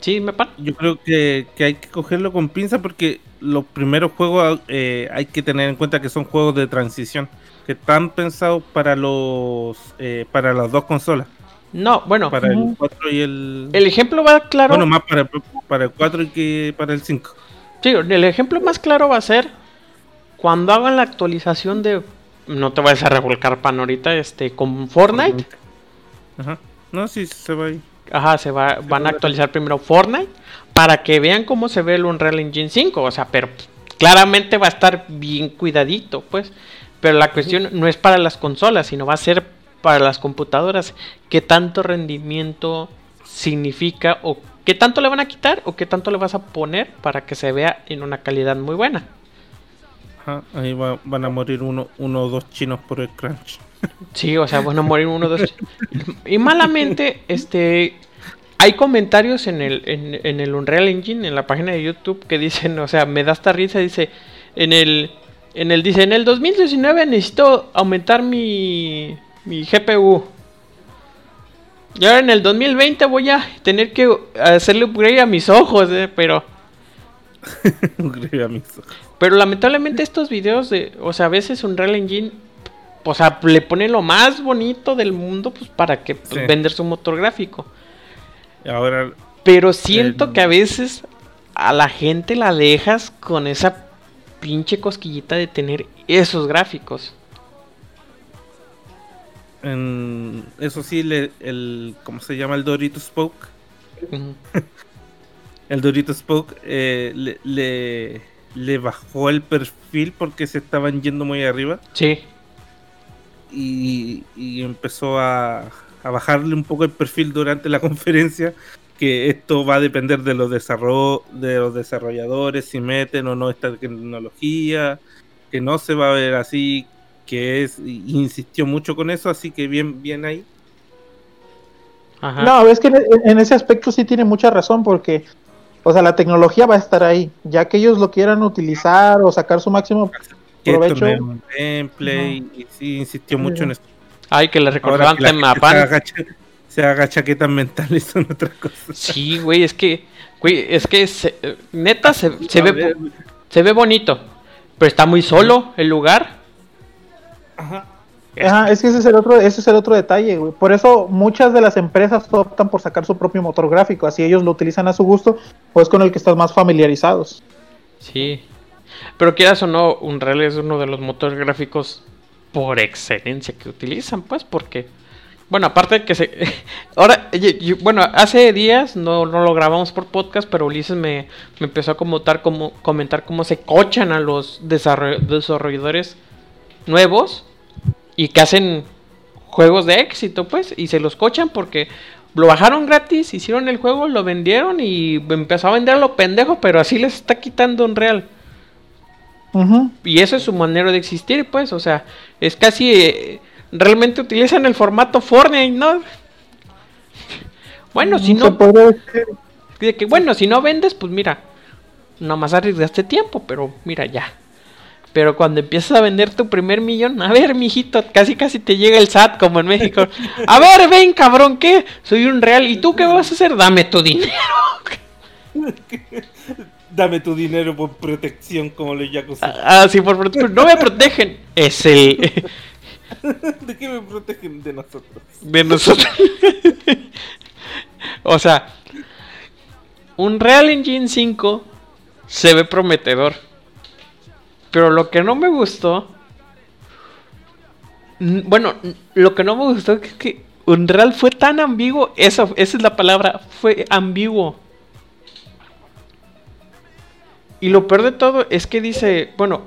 sí, me pan. yo creo que, que hay que cogerlo con pinza porque los primeros juegos eh, hay que tener en cuenta que son juegos de transición. que están pensados para los eh, para las dos consolas. No, bueno, Para el Ujú. 4 y el. el ejemplo va claro. Bueno, más para, para el 4 y que para el 5. Sí, el ejemplo más claro va a ser cuando hagan la actualización de. No te vayas a revolcar pan ahorita, este, con Fortnite. Ajá. No, sí, se va ahí. Ajá, se va, van a actualizar primero Fortnite para que vean cómo se ve el Unreal Engine 5. O sea, pero claramente va a estar bien cuidadito, pues. Pero la cuestión no es para las consolas, sino va a ser para las computadoras. ¿Qué tanto rendimiento significa o qué tanto le van a quitar o qué tanto le vas a poner para que se vea en una calidad muy buena? Ahí va- van a morir uno, uno o dos chinos por el crunch. Sí, o sea, van a morir uno dos. Y malamente, este. Hay comentarios en el, en, en el Unreal Engine, en la página de YouTube, que dicen, o sea, me da esta risa, dice, en el, en el, dice, en el 2019 necesito aumentar mi, mi GPU. Y ahora en el 2020 voy a tener que hacerle upgrade a mis ojos, eh, pero... Pero lamentablemente estos videos de, o sea, a veces Unreal Engine, o sea, le pone lo más bonito del mundo, pues para que pues, Sí. vender su motor gráfico. Ahora, Pero siento El- que a veces a la gente la dejas con esa pinche cosquillita de tener esos gráficos. en, eso sí, le- el, ¿cómo se llama? El Dorito Spoke. Ujú. El Dorito Spoke eh, le, le, le bajó el perfil porque se estaban yendo muy arriba. Sí, y, y empezó a, a bajarle un poco el perfil durante la conferencia que esto va a depender de los desarro- de los desarrolladores si meten o no esta tecnología que no se va a ver así que es insistió mucho con eso así que bien bien ahí ajá. No, es que en, en ese aspecto sí tiene mucha razón porque, o sea, la tecnología va a estar ahí, ya que ellos lo quieran utilizar o sacar su máximo esto Provecho. no gameplay y sí insistió mucho en eso Ay, que le recordaban que la se haga, se haga chaquetas mentales son otras cosas Sí, güey, es que, güey, es que se- neta se, ve, ver, se ve bonito, pero está muy solo el lugar. ajá. Ajá, es que ese es el otro, ese es el otro detalle. Por eso muchas de las empresas optan por sacar su propio motor gráfico, así ellos lo utilizan a su gusto o es con el que están más familiarizados. Sí. Pero quieras o no, Unreal es uno de los motores gráficos por excelencia que utilizan, pues, porque. Bueno, aparte de que se. Ahora, bueno, hace días no, no lo grabamos por podcast, pero Ulises me, me empezó a comentar cómo, comentar cómo se cochan a los desarroll- desarrolladores nuevos y que hacen juegos de éxito, pues, y se los cochan porque lo bajaron gratis, hicieron el juego, lo vendieron y empezó a vender a lo pendejo, pero así les está quitando Unreal. Ujú. Y eso es su manera de existir, pues, o sea, es casi... eh, realmente utilizan el formato Fortnite, ¿no? Bueno, si Se no, de que bueno, si no vendes, pues mira, nomás arriesgaste tiempo, pero mira ya. Pero cuando empiezas a vender tu primer millón, a ver, mijito, casi casi te llega el SAT como en México. A ver, ven, cabrón, ¿qué? Soy un real. ¿Y tú qué vas a hacer? Dame tu dinero. dame tu dinero por protección como los yakuza Ah, sí, por pero no me protegen. Es el ¿De qué me protegen de nosotros? de nosotros. o sea, un Real Engine 5 se ve prometedor. Pero lo que no me gustó. Bueno, lo que no me gustó es que Unreal fue tan ambiguo. Eso, esa es la palabra. Fue ambiguo. Y lo peor de todo es que dice. Bueno.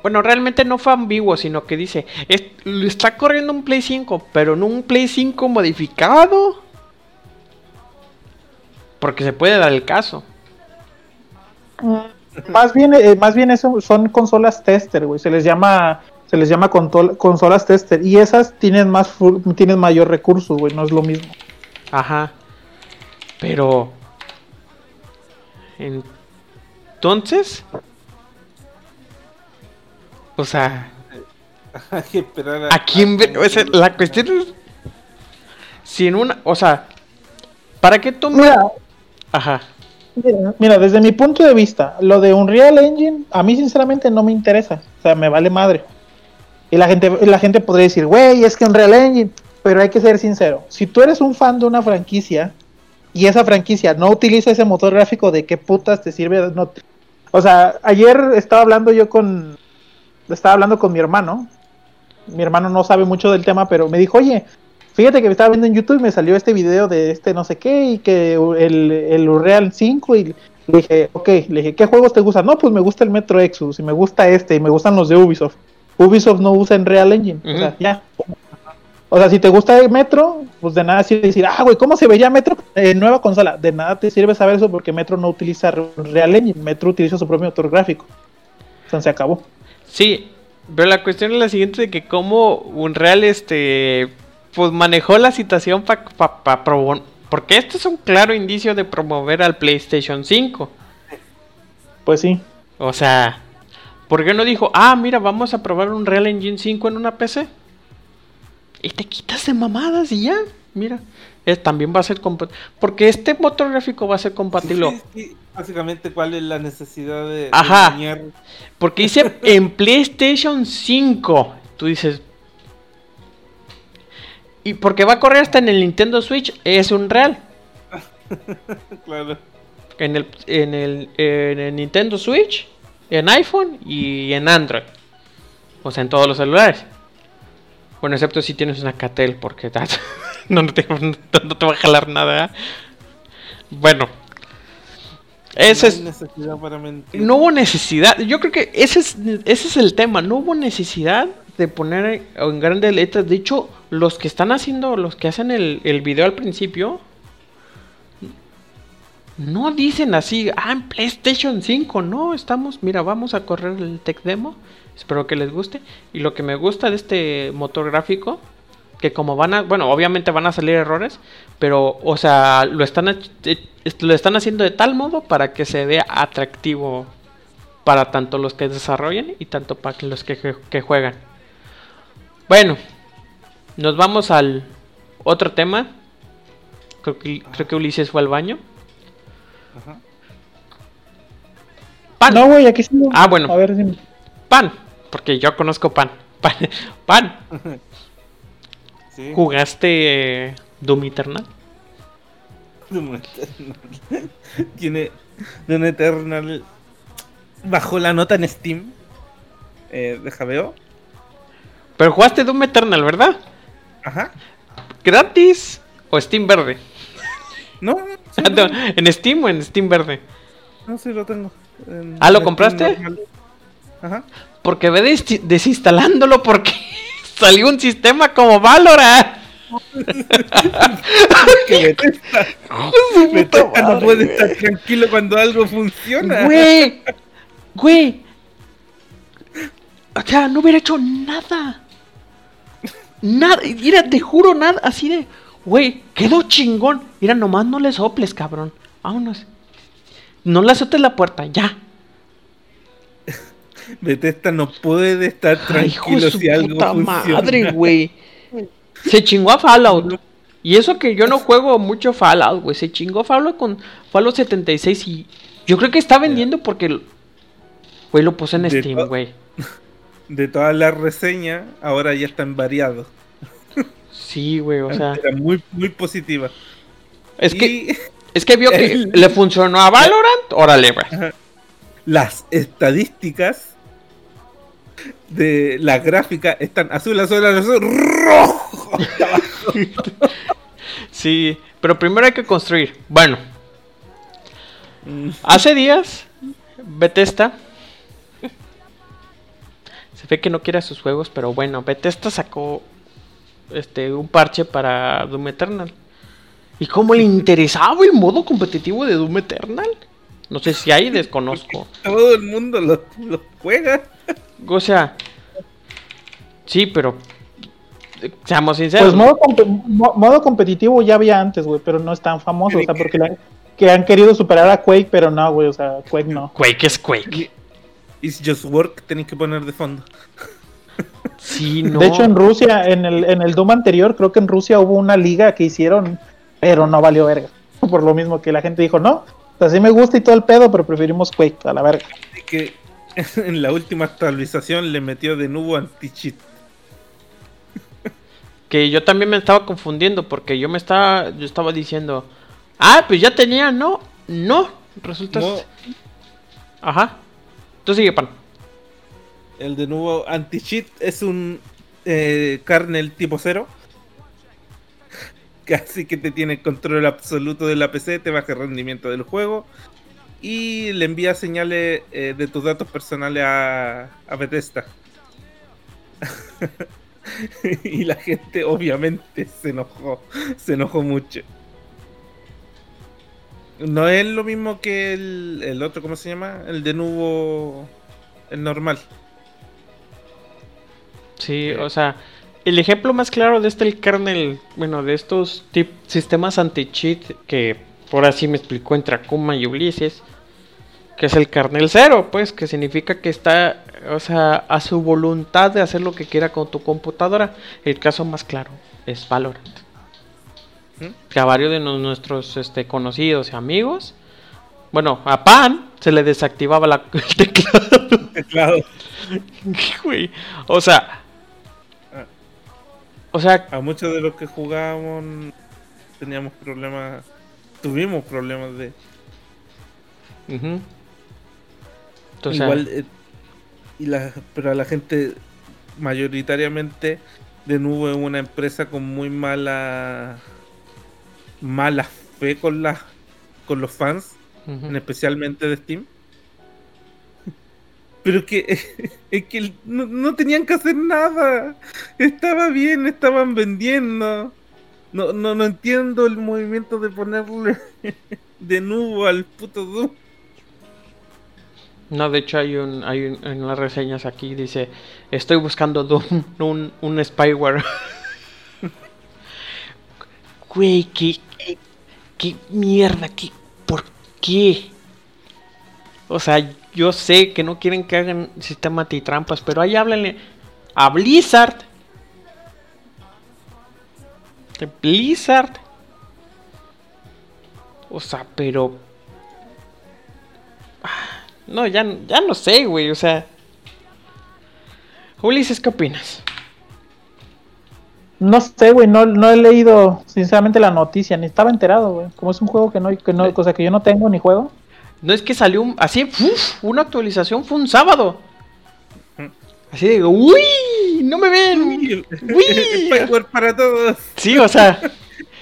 Bueno, realmente no fue ambiguo, sino que dice. "Es- lo está corriendo un Play 5, pero no un Play 5 modificado. Porque se puede dar el caso. Más bien, eh, más bien eso son consolas tester, güey. Se les llama, se les llama consolas tester. Y esas tienen más tienen mayor recursos, güey. No es lo mismo. Ajá. Pero. Entonces. O sea, Hay que esperar a. ¿a quién ve- o sea, la cuestión es. Si en una. O sea. ¿Para qué tú me- Mira, Ajá. Mira, desde mi punto de vista, lo de Unreal Engine, a mí sinceramente no me interesa. O sea, me vale madre. Y la gente, la gente podría decir, güey, es que Unreal Engine. Pero hay que ser sincero. Si tú eres un fan de una franquicia y esa franquicia no utiliza ese motor gráfico, ¿de qué putas te sirve? No O sea, ayer estaba hablando yo con. Estaba hablando con mi hermano. Mi hermano no sabe mucho del tema, pero me dijo, oye, fíjate que me estaba viendo en YouTube y me salió este video de este no sé qué y que el, el Unreal 5 y le dije, ok, le dije, ¿qué juegos te gustan? No, pues me gusta el Metro Exodus y me gusta este y me gustan los de Ubisoft. Ubisoft no usa Unreal Engine. O sea, ya. O sea, si te gusta el Metro, pues de nada sirve decir, ah, güey, ¿cómo se veía Metro en nueva consola? De nada te sirve saber eso porque Metro no utiliza Real Engine, Metro utiliza su propio motor gráfico. Entonces se acabó. Sí, pero la cuestión es la siguiente de que cómo Unreal este pues manejó la situación para pa, promover porque esto es un claro indicio de promover al PlayStation 5. Pues sí. O sea, ¿por qué no dijo, "Ah, mira, vamos a probar un Real Engine 5 en una PC?" Y te quitas de mamadas y ya, mira, eh, también va a ser compatible porque este motor gráfico va a ser compatible. Sí, sí, Básicamente, ¿cuál es la necesidad de, Ajá. Porque dice en PlayStation 5. Tú dices. Y porque va a correr hasta en el Nintendo Switch, es un real. Claro. En el, en el, en el Nintendo Switch, en iPhone y en Android. O sea, en todos los celulares. Bueno, excepto si tienes una Catel, porque no, te, no te va a jalar nada. ¿eh? Bueno. Ese no es, necesidad para mentir. no hubo necesidad. Yo creo que ese es, ese es el tema. No hubo necesidad de poner en grandes letras. De hecho, los que están haciendo, los que hacen el, el video al principio, no dicen así, ah, en PlayStation 5. No, estamos, mira, vamos a correr el tech demo. Espero que les guste. Y lo que me gusta de este motor gráfico, que como van a, bueno, obviamente van a salir errores, pero, o sea, lo están, eh, lo están haciendo de tal modo para que se vea atractivo para tanto los que desarrollan y tanto para los que- que juegan. Bueno, nos vamos al otro tema. Creo que, creo que Ulises fue al baño. Ajá. Pan, No, güey, aquí sí. Ah, bueno. A ver, dime. pan, porque yo conozco pan. Pan, pan. Sí. ¿Jugaste eh, Doom Eternal? Doom Eternal. Tiene Doom Eternal. Bajó la nota en Steam. Eh, deja veo. Pero jugaste Doom Eternal, ¿verdad? Ajá. ¿Gratis? ¿O Steam verde? No, sí, Ah, no, ¿En Steam o en Steam verde? no, sí lo tengo. En- Ah, ¿lo compraste? Ajá. Porque ve des- desinstalándolo porque salió un sistema como Valorant. Que Bethesda no puede estar tranquilo cuando algo funciona. Güey, güey. O sea, no hubiera hecho nada. Nada, mira, te juro, nada, así de, güey, quedó chingón. Mira, nomás no le soples, cabrón. Vámonos. No le azotes la puerta, ya. Bethesda no puede estar Ay, hijo tranquilo su si algo puta funciona. madre, güey. Se chingó a Fallout. Y eso que yo no juego mucho Fallout, güey. Se chingó Fallout con Fallout 76 y yo creo que está vendiendo porque, güey, lo puse en Steam, güey. De todas las reseñas, ahora ya están variados. Sí, güey, o sea. Era muy, muy positiva. Es que, es que vio que el- le funcionó a Valorant. Órale, güey. las estadísticas de la gráfica están azul, azul, azul, rojo. Sí, pero primero hay que construir. Bueno, Mm, hace días, Bethesda. Se ve que no quiere sus juegos, pero bueno, Bethesda sacó este un parche para Doom Eternal. ¿Y cómo le interesaba el modo competitivo de Doom Eternal? No sé si hay, desconozco. Todo el mundo lo, lo juega. O sea, sí, pero seamos sinceros. Pues modo, compe- mo- modo competitivo ya había antes, güey, pero no es tan famoso, o sea, porque la- que han querido superar a Quake, pero no, güey, o sea, Quake no. Quake es Quake. It's just work, tenéis que poner de fondo. Sí, no. De hecho, en Rusia, en el, en el Doom anterior, creo que en Rusia hubo una liga que hicieron, pero no valió verga. Por lo mismo que la gente dijo, no, o sea, sí me gusta y todo el pedo, pero preferimos Quake a la verga. Así que en la última actualización le metió de nuevo anti-cheat. que yo también me estaba confundiendo porque yo me estaba, yo estaba diciendo, ah, pues ya tenía, no, no, resulta. No. Ajá. Tú sigue, pan. El de nuevo anti-cheat es un eh, kernel tipo 0. Casi que te tiene control absoluto de la PC, te baja el rendimiento del juego y le envía señales eh, de tus datos personales a, a Bethesda. y la gente obviamente se enojó, se enojó mucho. No es lo mismo que el, el otro, ¿cómo se llama? El de nuevo, el normal. Sí, o sea, el ejemplo más claro de este el kernel, bueno, de estos tip, sistemas anti-cheat que por así me explicó entre Akuma y Ulises, que es el kernel cero, pues, que significa que está, o sea, a su voluntad de hacer lo que quiera con tu computadora. El caso más claro es Valorant. Que a varios de nuestros este, conocidos y amigos, bueno, a Pan se le desactivaba la, el teclado. Teclado. Güey, o sea, Ah. o sea, A muchos de los que jugábamos teníamos problemas, tuvimos problemas de... Entonces, Igual, eh, y la, pero a la gente mayoritariamente de nuevo es una empresa con muy mala mala fe con la con los fans, en especialmente de Steam. Pero que es que no, no tenían que hacer nada. Estaba bien, estaban vendiendo. No, no, no entiendo el movimiento de ponerle de nuevo al puto Doom. No, de hecho hay un, hay un- en las reseñas aquí dice, estoy buscando Doom, un, un spyware. Güey, qué, qué, mierda, qué, ¿por qué? O sea, yo sé que no quieren que hagan sistema antitrampas, pero ahí háblenle a Blizzard. Blizzard. O sea, pero no, ya, ya no sé, güey, o sea. Ulises, ¿qué opinas? No sé, güey, no, no he leído sinceramente la noticia, ni estaba enterado, güey. Como es un juego que no, que no, cosa que yo no tengo ni juego. No es que salió un- así, uf, una actualización, fue un sábado. Así de, uy, no me ven. Uy. Spyware para todos. Sí, o sea,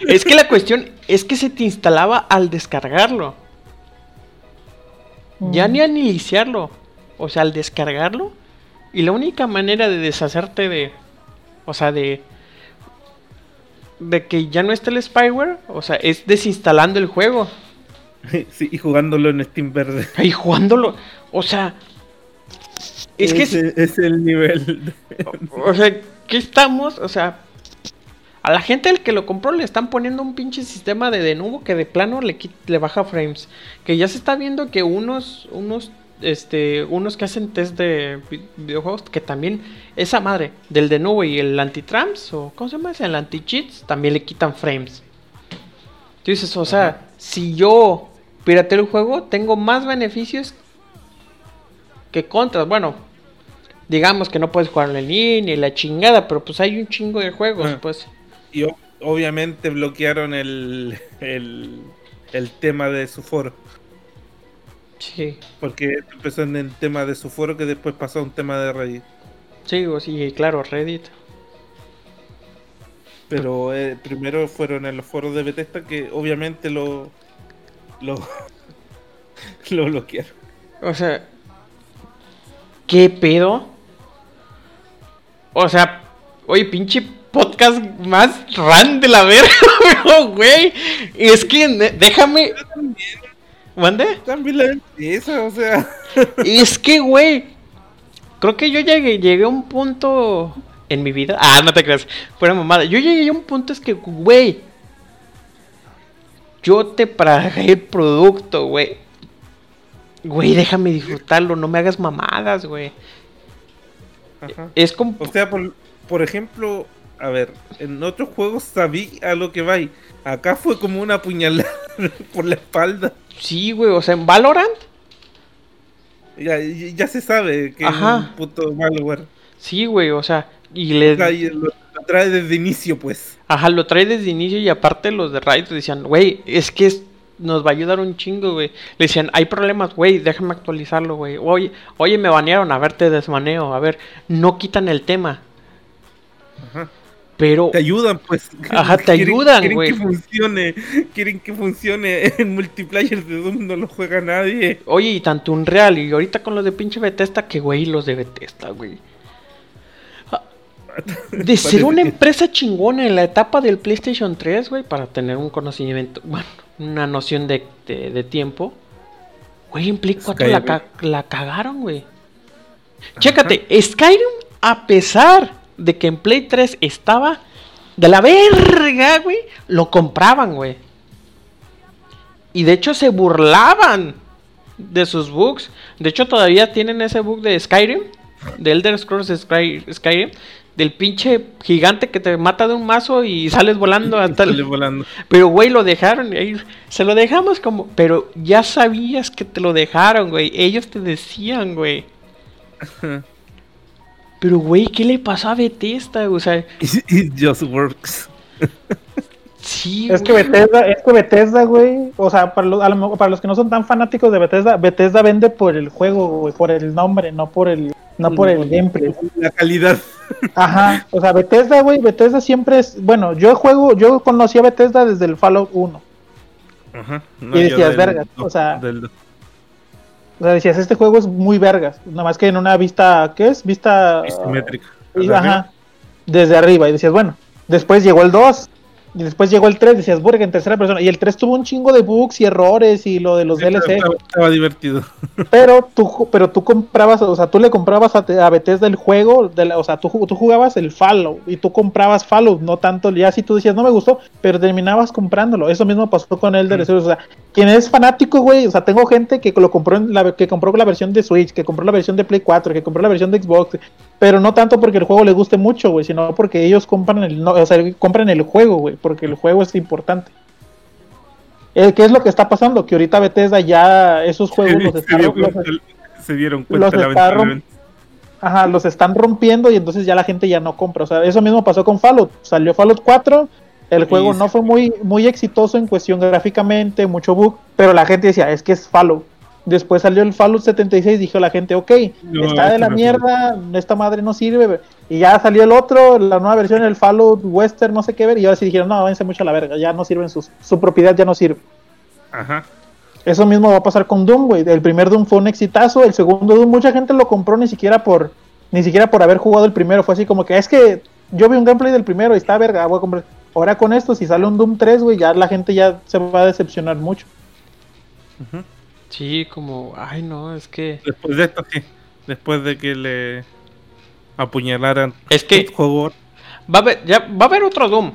es que la cuestión es que se te instalaba al descargarlo. Ya Mm. ni al iniciarlo. O sea, al descargarlo. Y la única manera de deshacerte de. O sea, de. De que ya no esté el spyware. O sea, es desinstalando el juego. Sí, y jugándolo en Steam verde. Y jugándolo. O sea. Es que. Es el nivel. O sea, ¿qué estamos? O sea, a la gente el que lo compró le están poniendo un pinche sistema de denuvo que de plano le, le baja frames. Que ya se está viendo que unos, unos, este, unos que hacen test de vi- videojuegos, que también esa madre del denuvo y el anti-trams, o ¿cómo se llama? ese? El anti-cheats, también le quitan frames. Tú dices, o sea, si yo pirateo el juego, tengo más beneficios que contras. Bueno, digamos que no puedes jugarlo en línea y la chingada, pero pues hay un chingo de juegos, pues. Y obviamente bloquearon el, el, el tema de su foro. Sí, Porque empezó en el tema de su foro que después pasó a un tema de Reddit. sí, sí, claro, Reddit. Pero eh, primero fueron en los foros de Bethesda que obviamente lo, lo, lo bloquearon. O sea, ¿qué pedo? O sea, oye, pinche podcast más ran de la verga, güey. Es que déjame. ¿Mande? También la empresa, o sea. Es que, güey. Creo que yo llegué, llegué a un punto en mi vida. Ah, no te creas. Fuera mamada. Yo llegué a un punto es que, güey. Yo te pagué el producto, güey. Güey, déjame disfrutarlo. No me hagas mamadas, güey. Ajá. Es como. O sea, por, por ejemplo, a ver, en otros juegos sabí a lo que va. Acá fue como una puñalada por la espalda. Sí, güey. O sea, en Valorant. Ya, ya se sabe que Ajá. es un puto malware. Sí, güey. O sea, y le. Y lo trae desde inicio, pues. Ajá, lo trae desde inicio y aparte los de Riot decían, güey, es que es- nos va a ayudar un chingo, güey. Le decían, hay problemas, güey, déjame actualizarlo, güey. Oye, oye, me banearon, a ver, te desmaneo, a ver, no quitan el tema. Ajá. Pero, Te ayudan, pues. Ajá, te Quieren- ayudan, quieren güey. que funcione. Quieren que funcione. El multiplayer de Doom no lo juega nadie. oye, y tanto un real, y ahorita con los de pinche Bethesda, que güey, los de Bethesda, güey. Ah, De ser una empresa chingona en la etapa del PlayStation 3, güey, para tener un conocimiento, bueno, una noción de, de- de tiempo, güey, en Play 4 la, Skyrim. ca- la cagaron, güey. Chécate, Skyrim, a pesar de que en Play 3 estaba de la verga, güey, lo compraban, güey. Y de hecho se burlaban de sus bugs. De hecho, todavía tienen ese bug de Skyrim, de Elder Scrolls Sky- Skyrim, del pinche gigante que te mata de un mazo y sales volando hasta el... volando. Pero, güey, lo dejaron. y ahí se lo dejamos como... Pero ya sabías que te lo dejaron, güey. Ellos te decían, güey. Pero, güey, ¿qué le pasó a Bethesda? O sea, It just works. sí, Es que güey. Bethesda, es que Bethesda, güey, o sea, para los, a lo mejor- para los que no son tan fanáticos de Bethesda, Bethesda vende por el juego, güey, por el nombre, no por el, no por el gameplay. La calidad. Ajá, o sea, Bethesda, güey, Bethesda siempre es, bueno, yo juego, yo conocí a Bethesda desde el Fallout 1. Ajá. Y decías, vergas, o sea, del- O sea, decías, este juego es muy vergas, nada más que en una vista, ¿qué es? Vista... isométrica. ajá, desde arriba, y decías, bueno, después llegó el 2, y después llegó el 3, decías, burga, en tercera persona, y el 3 tuvo un chingo de bugs y errores y lo de los Sí, DLC. Estaba, estaba divertido. Pero tú, pero tú comprabas, o sea, tú le comprabas a, a Bethesda el juego, de la- o sea, tú, tú jugabas el Fallout y tú comprabas Fallout, no tanto, ya si tú decías no me gustó, pero terminabas comprándolo. Eso mismo pasó con Elder Mm. Scrolls, o sea, quien es fanático, güey, o sea, tengo gente que lo compró en la, que compró la versión de Switch, que compró la versión de Play 4, que compró la versión de Xbox, pero no tanto porque el juego le guste mucho, güey, sino porque ellos compran el, no, o sea, compran el juego, güey, porque el juego es importante. Eh, ¿Qué es lo que está pasando? Que ahorita Bethesda ya esos juegos los está, se dieron cuenta los está. Ajá, los están rompiendo y entonces ya la gente ya no compra. O sea, eso mismo pasó con Fallout. Salió Fallout 4, el juego no fue muy, muy exitoso en cuestión gráficamente, mucho bug, pero la gente decía, es que es Fallout. Después salió el Fallout 76, dijo la gente, ok, No, está de este la no mierda, esta madre no sirve. Y ya salió el otro, la nueva versión, el Fallout Western, no sé qué ver, y ahora sí dijeron, no, váyanse mucho a la verga, ya no sirven sus, su propiedad, ya no sirve. Ajá. Eso mismo va a pasar con Doom, güey. El primer Doom fue un exitazo, el segundo Doom mucha gente lo compró ni siquiera por ni siquiera por haber jugado el primero, fue así como que es que yo vi un gameplay del primero y está verga, voy a comprar. Ahora con esto si sale un Doom 3, güey, ya la gente ya se va a decepcionar mucho. ujú. Sí, como, ay no, es que... Después de esto, sí. Después de que le apuñalaran Es que va a haber, ya, va a haber otro Doom.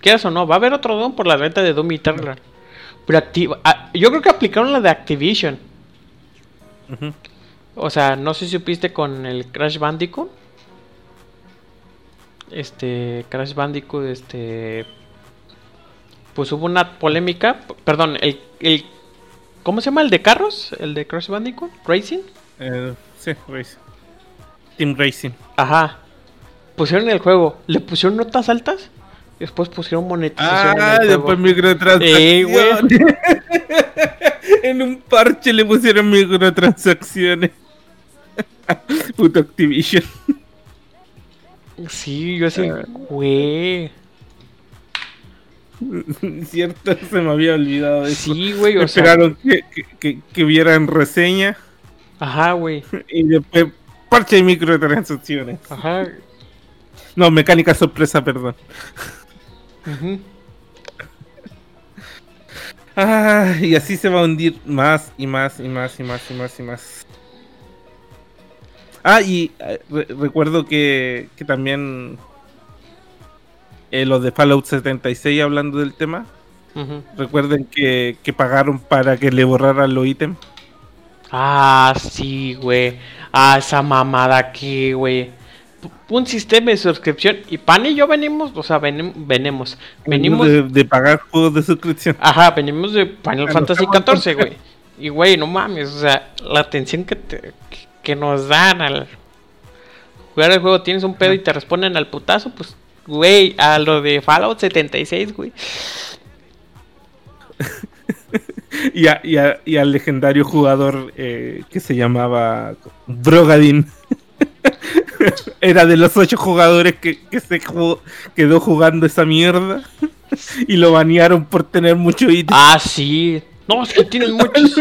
¿Quieres o no? Va a haber otro Doom por la venta de Doom Eternal. Pero activa, yo creo que aplicaron la de Activision. O sea, no sé si supiste con el Crash Bandicoot. Este, Crash Bandicoot, este... Pues hubo una polémica, perdón, el, el... ¿Cómo se llama el de carros? El de Crash Bandicoot, Racing. Eh, sí, Racing. Team Racing. Ajá. Pusieron el juego, le pusieron notas altas, y después pusieron monetización. en Ah, el después juego. microtransacciones. Eh, güey. en un parche le pusieron microtransacciones. Puto Activision. Sí, yo así, Ah. güey. Cierto, se me había olvidado de eso. Sí, güey, o sea. Esperaron que, que, que- que vieran reseña Ajá, güey. y después parche y microtransacciones. Ajá. No, mecánica sorpresa, perdón. ujú. Ah, y así se va a hundir más y más y más y más y más y más. Ah, y eh, re- recuerdo que, que también eh, los de Fallout 76 hablando del tema, recuerden que, que pagaron para que le borraran los ítems. Ah, sí, güey. Ah, esa mamada aquí, güey. Un sistema de suscripción. Y Pan y yo venimos, o sea, venim- venimos. Venimos. de, de pagar juegos de suscripción. Ajá, venimos de Final Ah, Fantasy XIV, güey. Y, güey, no mames, o sea, la atención que, te- que, que nos dan al jugar el juego, tienes un pedo y te responden al putazo, pues güey, a lo de Fallout 76, güey. y, a- y a- y al legendario jugador eh, que se llamaba Brogadin. Era de los ocho jugadores que, que se jugó- quedó jugando esa mierda. Y lo banearon por tener mucho ítem. Ah, sí. No, es que tienen muchos.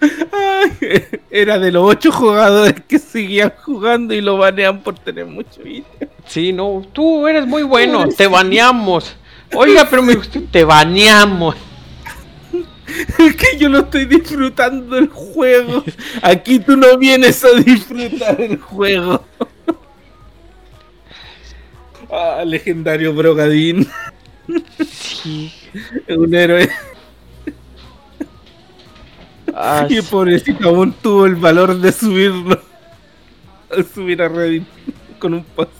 Ay, Era de los ocho jugadores que seguían jugando y lo banean por tener mucho ítem. Sí, no, tú eres muy bueno, te baneamos. Oiga, pero me gustó, te baneamos. Es que yo no estoy disfrutando el juego. Aquí tú no vienes a disfrutar el juego. Ah, legendario Brogadin. Sí. Un héroe. Ah, Y el pobrecito aún tuvo el valor de subirlo. A subir a Reddit con un post.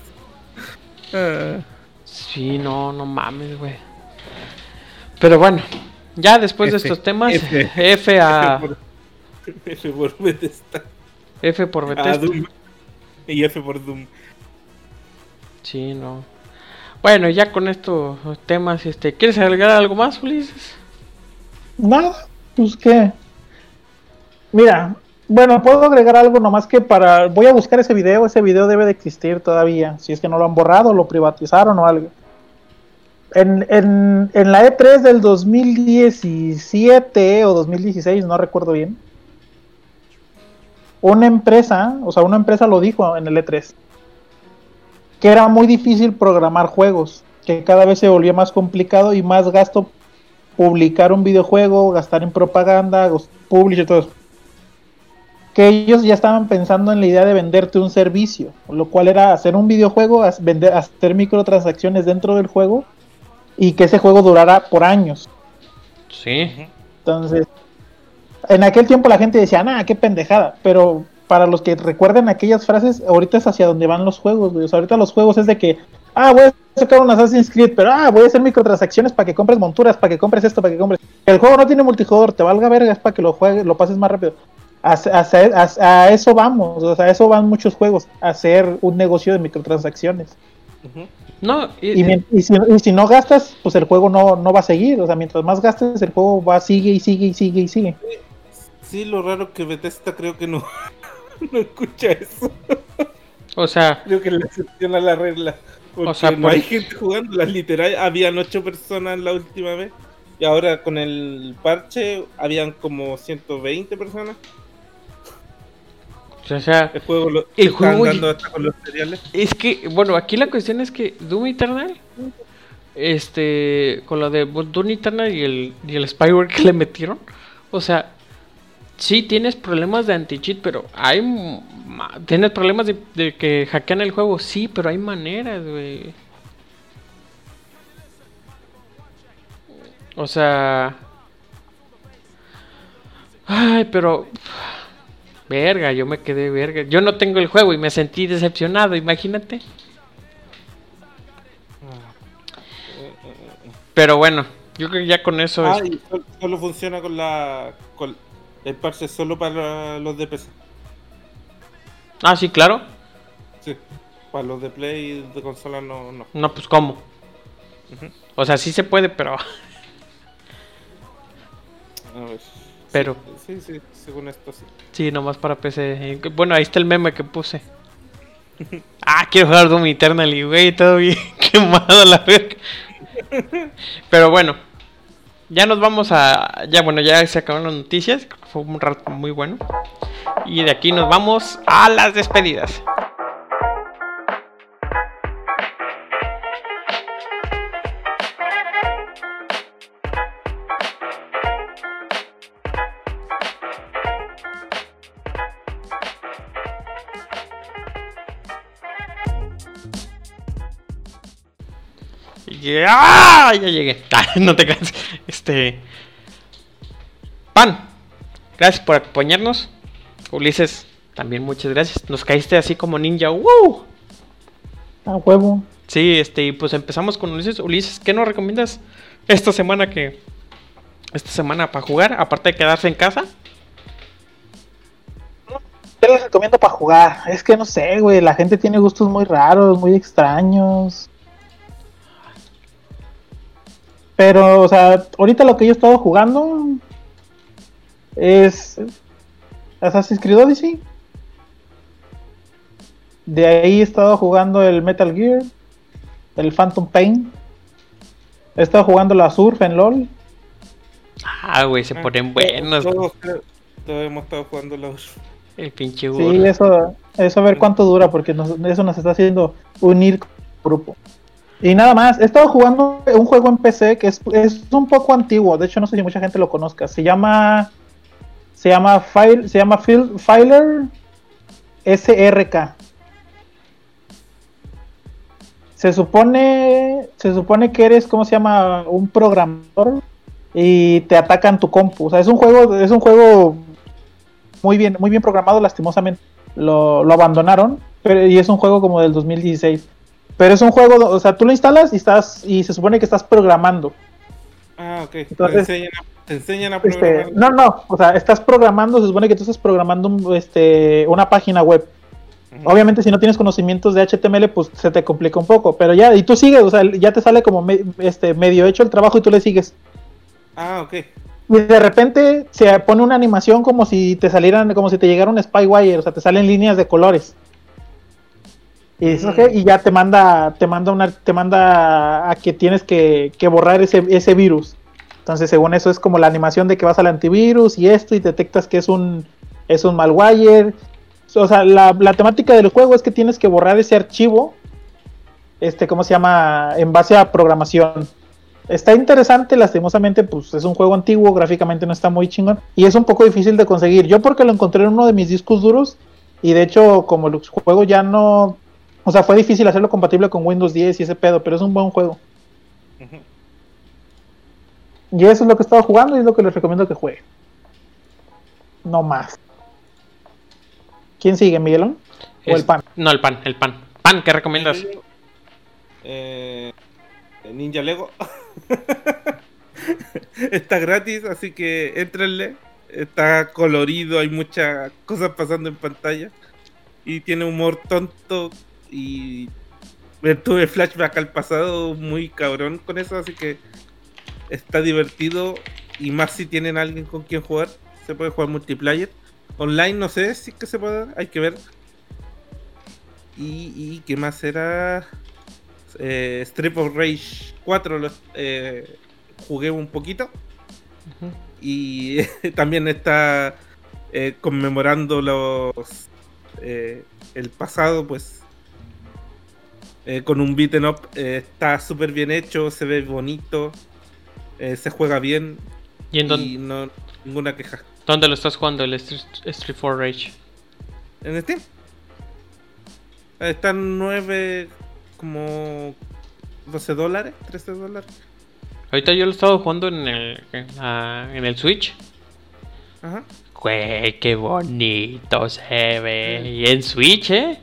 Ah, sí, no, no mames, güey. Pero bueno, ya después de estos temas, F. F, a F por, Bethesda. F por Bethesda. Y F por Doom. Sí, no. Bueno, ya con estos temas, este, ¿quieres agregar algo más, Ulises? Nada, pues qué. Mira, bueno, puedo agregar algo nomás que para. Voy a buscar ese video, ese video debe de existir todavía. Si es que no lo han borrado, lo privatizaron o algo. En, en, en la E3 del 2017 o 2016, no recuerdo bien. Una empresa, o sea, una empresa lo dijo en el E3, que era muy difícil programar juegos, que cada vez se volvía más complicado y más gasto publicar un videojuego, gastar en propaganda, publish y todo eso. Que ellos ya estaban pensando en la idea de venderte un servicio, lo cual era hacer un videojuego, vender, hacer microtransacciones dentro del juego y que ese juego durara por años. Sí. Entonces, en aquel tiempo la gente decía, nah, qué pendejada, pero para los que recuerden aquellas frases, ahorita es hacia donde van los juegos, güey. O sea, ahorita los juegos es de que, ah, voy a sacar un Assassin's Creed, pero ah, voy a hacer microtransacciones para que compres monturas, para que compres esto, para que compres. El juego no tiene multijugador, te valga verga, es para que lo juegues, lo pases más rápido. Hacia- hacia- hacia- a eso vamos, o sea, a eso van muchos juegos, a hacer un negocio de microtransacciones. No, y- Y, mien- y si, y si no gastas, pues el juego no, no va a seguir. O sea, mientras más gastes, el juego va, sigue y sigue y sigue y sigue. Sí, lo raro es que Bethesda creo que no, no escucha eso. o sea, Creo que le excepción a la regla. Porque O sea, no por- hay gente jugando, las literal, habían ocho personas la última vez. Y ahora con el parche habían como 120 personas. O sea, El juego lo El están juego dando hasta con los cereales. Es que, bueno, aquí la cuestión es que Doom Eternal, este, con lo de Doom Eternal y el, y el spyware que le metieron, o sea, sí tienes problemas de anti-cheat, pero hay, tienes problemas de, de que hackean el juego, sí, pero hay maneras, güey. O sea, ay, pero Verga, yo me quedé verga. Yo no tengo el juego y me sentí decepcionado, imagínate. Pero bueno, yo creo que ya con eso Ah, es- y sol- solo funciona con la. Con el parche solo para los de PC. Ah, sí, claro. Sí. Para los de Play y de consola no. no. No, pues cómo. O sea, sí se puede, pero A ver. Pero- Sí, sí, según esto sí. sí, nomás para PC. Bueno, ahí está el meme que puse. Ah, quiero jugar Doom Eternal y güey, todo bien quemado la verga. Pero bueno, ya nos vamos a. Ya, bueno, ya se acabaron las noticias. Fue un rato muy bueno. Y de aquí nos vamos a las despedidas. Ya, ya llegué. Ah, no te creas. Este. Pan, gracias por acompañarnos. Ulises, también muchas gracias. Nos caíste así como ninja. ¡Woo! A huevo. Sí, este, y pues empezamos con Ulises. Ulises, ¿qué nos recomiendas esta semana que. Esta semana para jugar, aparte de quedarse en casa? ¿Qué les recomiendo para jugar? Es que no sé, güey. La gente tiene gustos muy raros, muy extraños. Pero, o sea, ahorita lo que yo he estado jugando es Assassin's Creed Odyssey. De ahí he estado jugando el Metal Gear, el Phantom Pain. He estado jugando la Surf en LOL. Ah, güey, se ponen buenos. Todos, hemos estado jugando los. El pinche Sí, burro. eso, eso a ver cuánto dura, porque nos- eso nos está haciendo unir grupo. Y nada más, he estado jugando un juego en PC que es, es un poco antiguo, de hecho no sé si mucha gente lo conozca. Se llama se llama File, se llama Fil- Filer SRK. Se supone se supone que eres ¿cómo se llama? un programador y te atacan tu compu. O sea, es un juego es un juego muy bien muy bien programado, lastimosamente lo, lo abandonaron, pero y es un juego como del 2016. Pero es un juego, o sea, tú lo instalas y estás y se supone que estás programando. Ah, ok. Entonces- te, enseñan a, te enseñan a Este, programar. no, no, o sea, estás programando, se supone que tú estás programando este, una página web. Obviamente si no tienes conocimientos de HTML, pues se te complica un poco, pero ya, y tú sigues, o sea, ya te sale como me- este, medio hecho el trabajo y tú le sigues. Ah, ok. Y de repente se pone una animación como si te salieran, como si te llegara un spywire, o sea, te salen líneas de colores. Y, dices. "Ok", y ya te manda, te manda una, te manda a que tienes que, que borrar ese, ese virus. Entonces, según eso es como la animación de que vas al antivirus y esto, y detectas que es un, es un malwire. O sea, la, la temática del juego es que tienes que borrar ese archivo, este, ¿cómo se llama? En base a programación. Está interesante, lastimosamente, pues es un juego antiguo, gráficamente no está muy chingón y es un poco difícil de conseguir. Yo porque lo encontré en uno de mis discos duros y de hecho como el juego ya no, o sea, fue difícil hacerlo compatible con Windows 10 y ese pedo, pero es un buen juego. Ujú. Y eso es lo que he estado jugando y es lo que les recomiendo que jueguen. No más. ¿Quién sigue, Miguelón? ¿O Es- el pan? No, el pan, el pan. Pan, ¿qué recomiendas? Eh, Ninja Lego. Está gratis, así que entrenle. Está colorido, hay muchas cosas pasando en pantalla. Y tiene humor tonto. Y tuve flashback al pasado muy cabrón con eso, así que está divertido. Y más si tienen alguien con quien jugar, se puede jugar multiplayer. Online no sé si es que se puede, hay que ver. Y, y qué más era eh, of Rage 4 lo, eh, jugué un poquito y también está eh, conmemorando los eh, el pasado pues eh, con un beaten up eh, está súper bien hecho se ve bonito eh, se juega bien ¿Y en dónde, no ninguna queja dónde lo estás jugando, el Street, Street 4 Rage? en Steam están 9 como 12 dólares 13 dólares Ahorita yo lo he estado jugando en el, en el Switch. ajá Güey, qué bonito se ve. Y en Switch, ¿eh?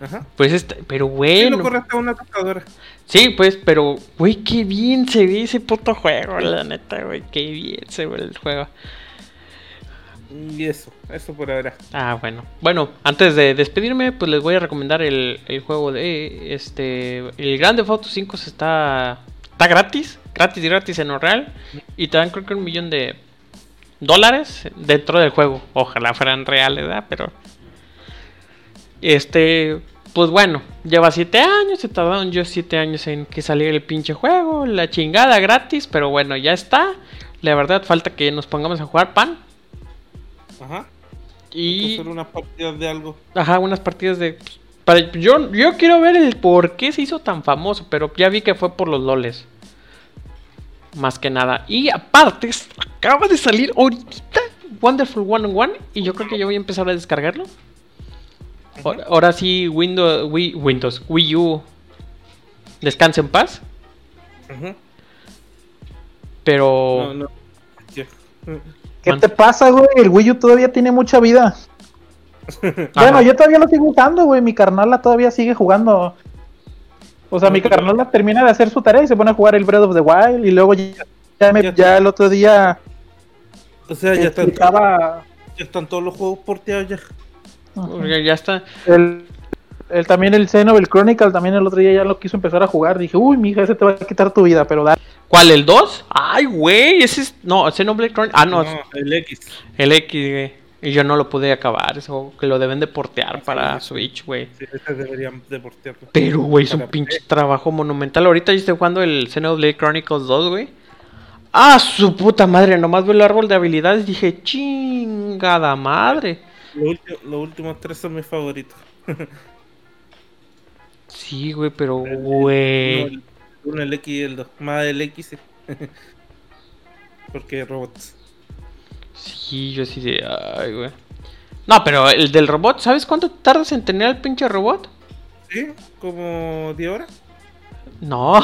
Ajá Pues está, pero Sí, bueno. lo corre hasta una computadora Sí, pues, pero, güey, qué bien se ve ese puto juego, la neta, güey, qué bien se ve el juego. Y eso, eso por ahora. Ah, bueno. Bueno, antes de despedirme, pues les voy a recomendar el, el juego de este. El Grande Auto 5 se está. Está gratis. Gratis, gratis en Unreal. Y te dan creo que un millón de dólares dentro del juego. Ojalá fueran reales, ¿verdad? Pero. Este. Pues bueno, lleva 7 años. Se tardaron yo 7 años en que saliera el pinche juego. La chingada gratis. Pero bueno, ya está. La verdad, falta que nos pongamos a jugar pan. Ajá. Y. Hacer unas partidas de algo. Ajá, unas partidas de. Para, yo, yo quiero ver el por qué se hizo tan famoso, pero ya vi que fue por los loles. Más que nada. Y aparte, acaba de salir ahorita Wonderful One on One. Y yo creo que yo voy a empezar a descargarlo. Ahora, ahora sí, Windows, Wii, Windows, Wii U. Descansa en paz. Pero. No, no. ¿Qué Man. te pasa, güey? El Wii U todavía tiene mucha vida. Bueno, Ajá. yo todavía lo sigo usando, güey. Mi carnala todavía sigue jugando. O sea, mi carnala termina de hacer su tarea y se pone a jugar el Breath of the Wild. Y luego ya, ya me- Ya ya el otro día O sea, ya están, explicaba ya están todos los juegos porteados ya. Porque ya está. el, el- también el Xenoblade Chronicle. También el otro día ya lo quiso empezar a jugar. Dije, uy, mija, ese te va a quitar tu vida, pero da. ¿Cuál, el 2? Ay, güey, ese es... No, Xenoblade Chronicles... Ah, no, No, el X. el X, güey. Y yo no lo pude acabar, eso que lo deben de portear para sí. Switch, güey. Sí, ese deberían deportearlo. Pero, güey, es un pinche trabajo monumental. Ahorita yo estoy jugando el Xenoblade Chronicles 2, güey. Ah, su puta madre, nomás veo el árbol de habilidades y dije, chingada madre. Los, los últimos tres son mis favoritos. Sí, güey, pero, güey. Uno, el, X y el 2. Más el X. sí. Porque robots. Sí, yo sí de, ay, güey. No, pero el del robot, ¿sabes cuánto tardas en tener al pinche robot? ¿Sí? Como 10 horas. No.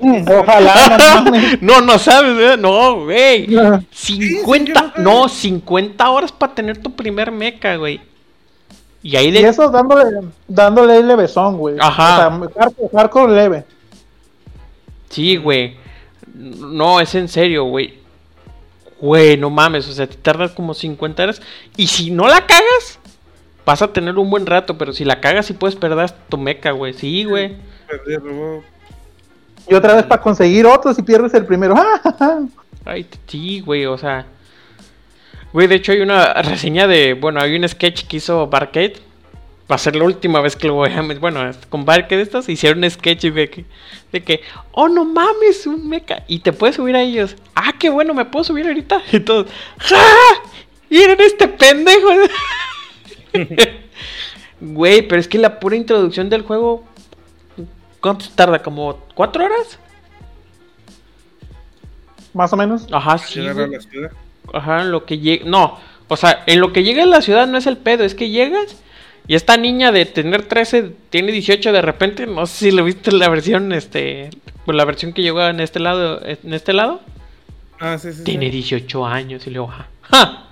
Mm, Ojalá, no no, no sabes, ¿eh? No, güey. Ah, 50, yo no no, sabía. 50 horas para tener tu primer mecha, güey. Y ahí Y de... eso dándole, dándole levesón, güey. Ajá. O sea, hardcore leve. Sí, güey. No, es en serio, güey. Güey, no mames, o sea, te tardas como 50 horas. Y si no la cagas, vas a tener un buen rato, pero si la cagas sí puedes perder tu mecha, güey. Sí, güey. Y otra vez para conseguir otro si pierdes el primero. ¡Ah! Ay, sí, güey, o sea. Güey, de hecho hay una reseña de. Bueno, hay un sketch que hizo Barcade. Va a ser la última vez que lo voy a meter. Bueno, con Barcade estos hicieron un sketch de que, de que. Oh, no mames, un mecha. Y te puedes subir a ellos. Ah, qué bueno, me puedo subir ahorita. Y todos. ¡Ja! Miren este pendejo. Güey, pero es que la pura introducción del juego. ¿Cuánto se tarda? ¿Como cuatro horas? Más o menos. Ajá, sí. Llegar a la ciudad. Ajá, en lo que llega. No, o sea, en lo que llega a la ciudad no es el pedo, es que llegas y esta niña de tener 13 tiene 18 de repente. No sé si lo viste en la versión, este. Pues la versión que llegó en este lado. En este lado. Ah, sí, sí. sí. Tiene 18 años y luego. ¡ja! ¡ja!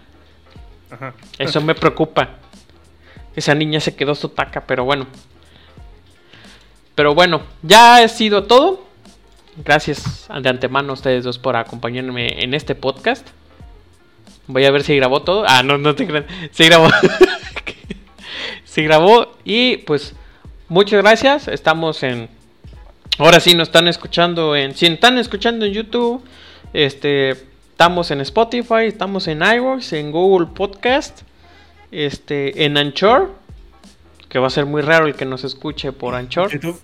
Ajá. Eso me preocupa. Esa niña se quedó su taca, pero bueno. Pero bueno, ya ha sido todo. Gracias de antemano ustedes dos por acompañarme en este podcast. Voy a ver si grabó todo. Ah, no, no te creas. Se grabó. Se grabó. Y pues, muchas gracias. Estamos en. Ahora sí nos están escuchando en. Si están escuchando en YouTube. Este. Estamos en Spotify. Estamos en iVoox. En Google Podcast. Este. En Anchor. Que va a ser muy raro el que nos escuche por Anchor. YouTube.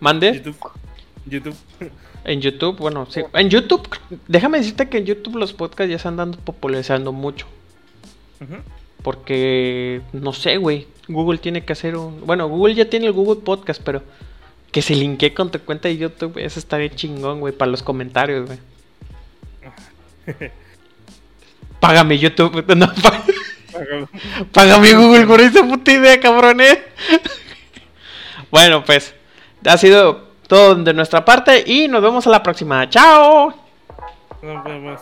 Mande. YouTube. YouTube. En YouTube, bueno, sí. En YouTube, déjame decirte que en YouTube los podcasts ya se andan popularizando mucho. Porque, no sé, güey. Google tiene que hacer un. Bueno, Google ya tiene el Google Podcast, pero que se linkee con tu cuenta de YouTube, eso estaría chingón, güey, para los comentarios, güey. Págame YouTube. No, pá- Págalo. págame Google por esa puta idea, cabrón, eh. Bueno, pues, ha sido todo de nuestra parte y nos vemos a la próxima. ¡Chao! Nos vemos.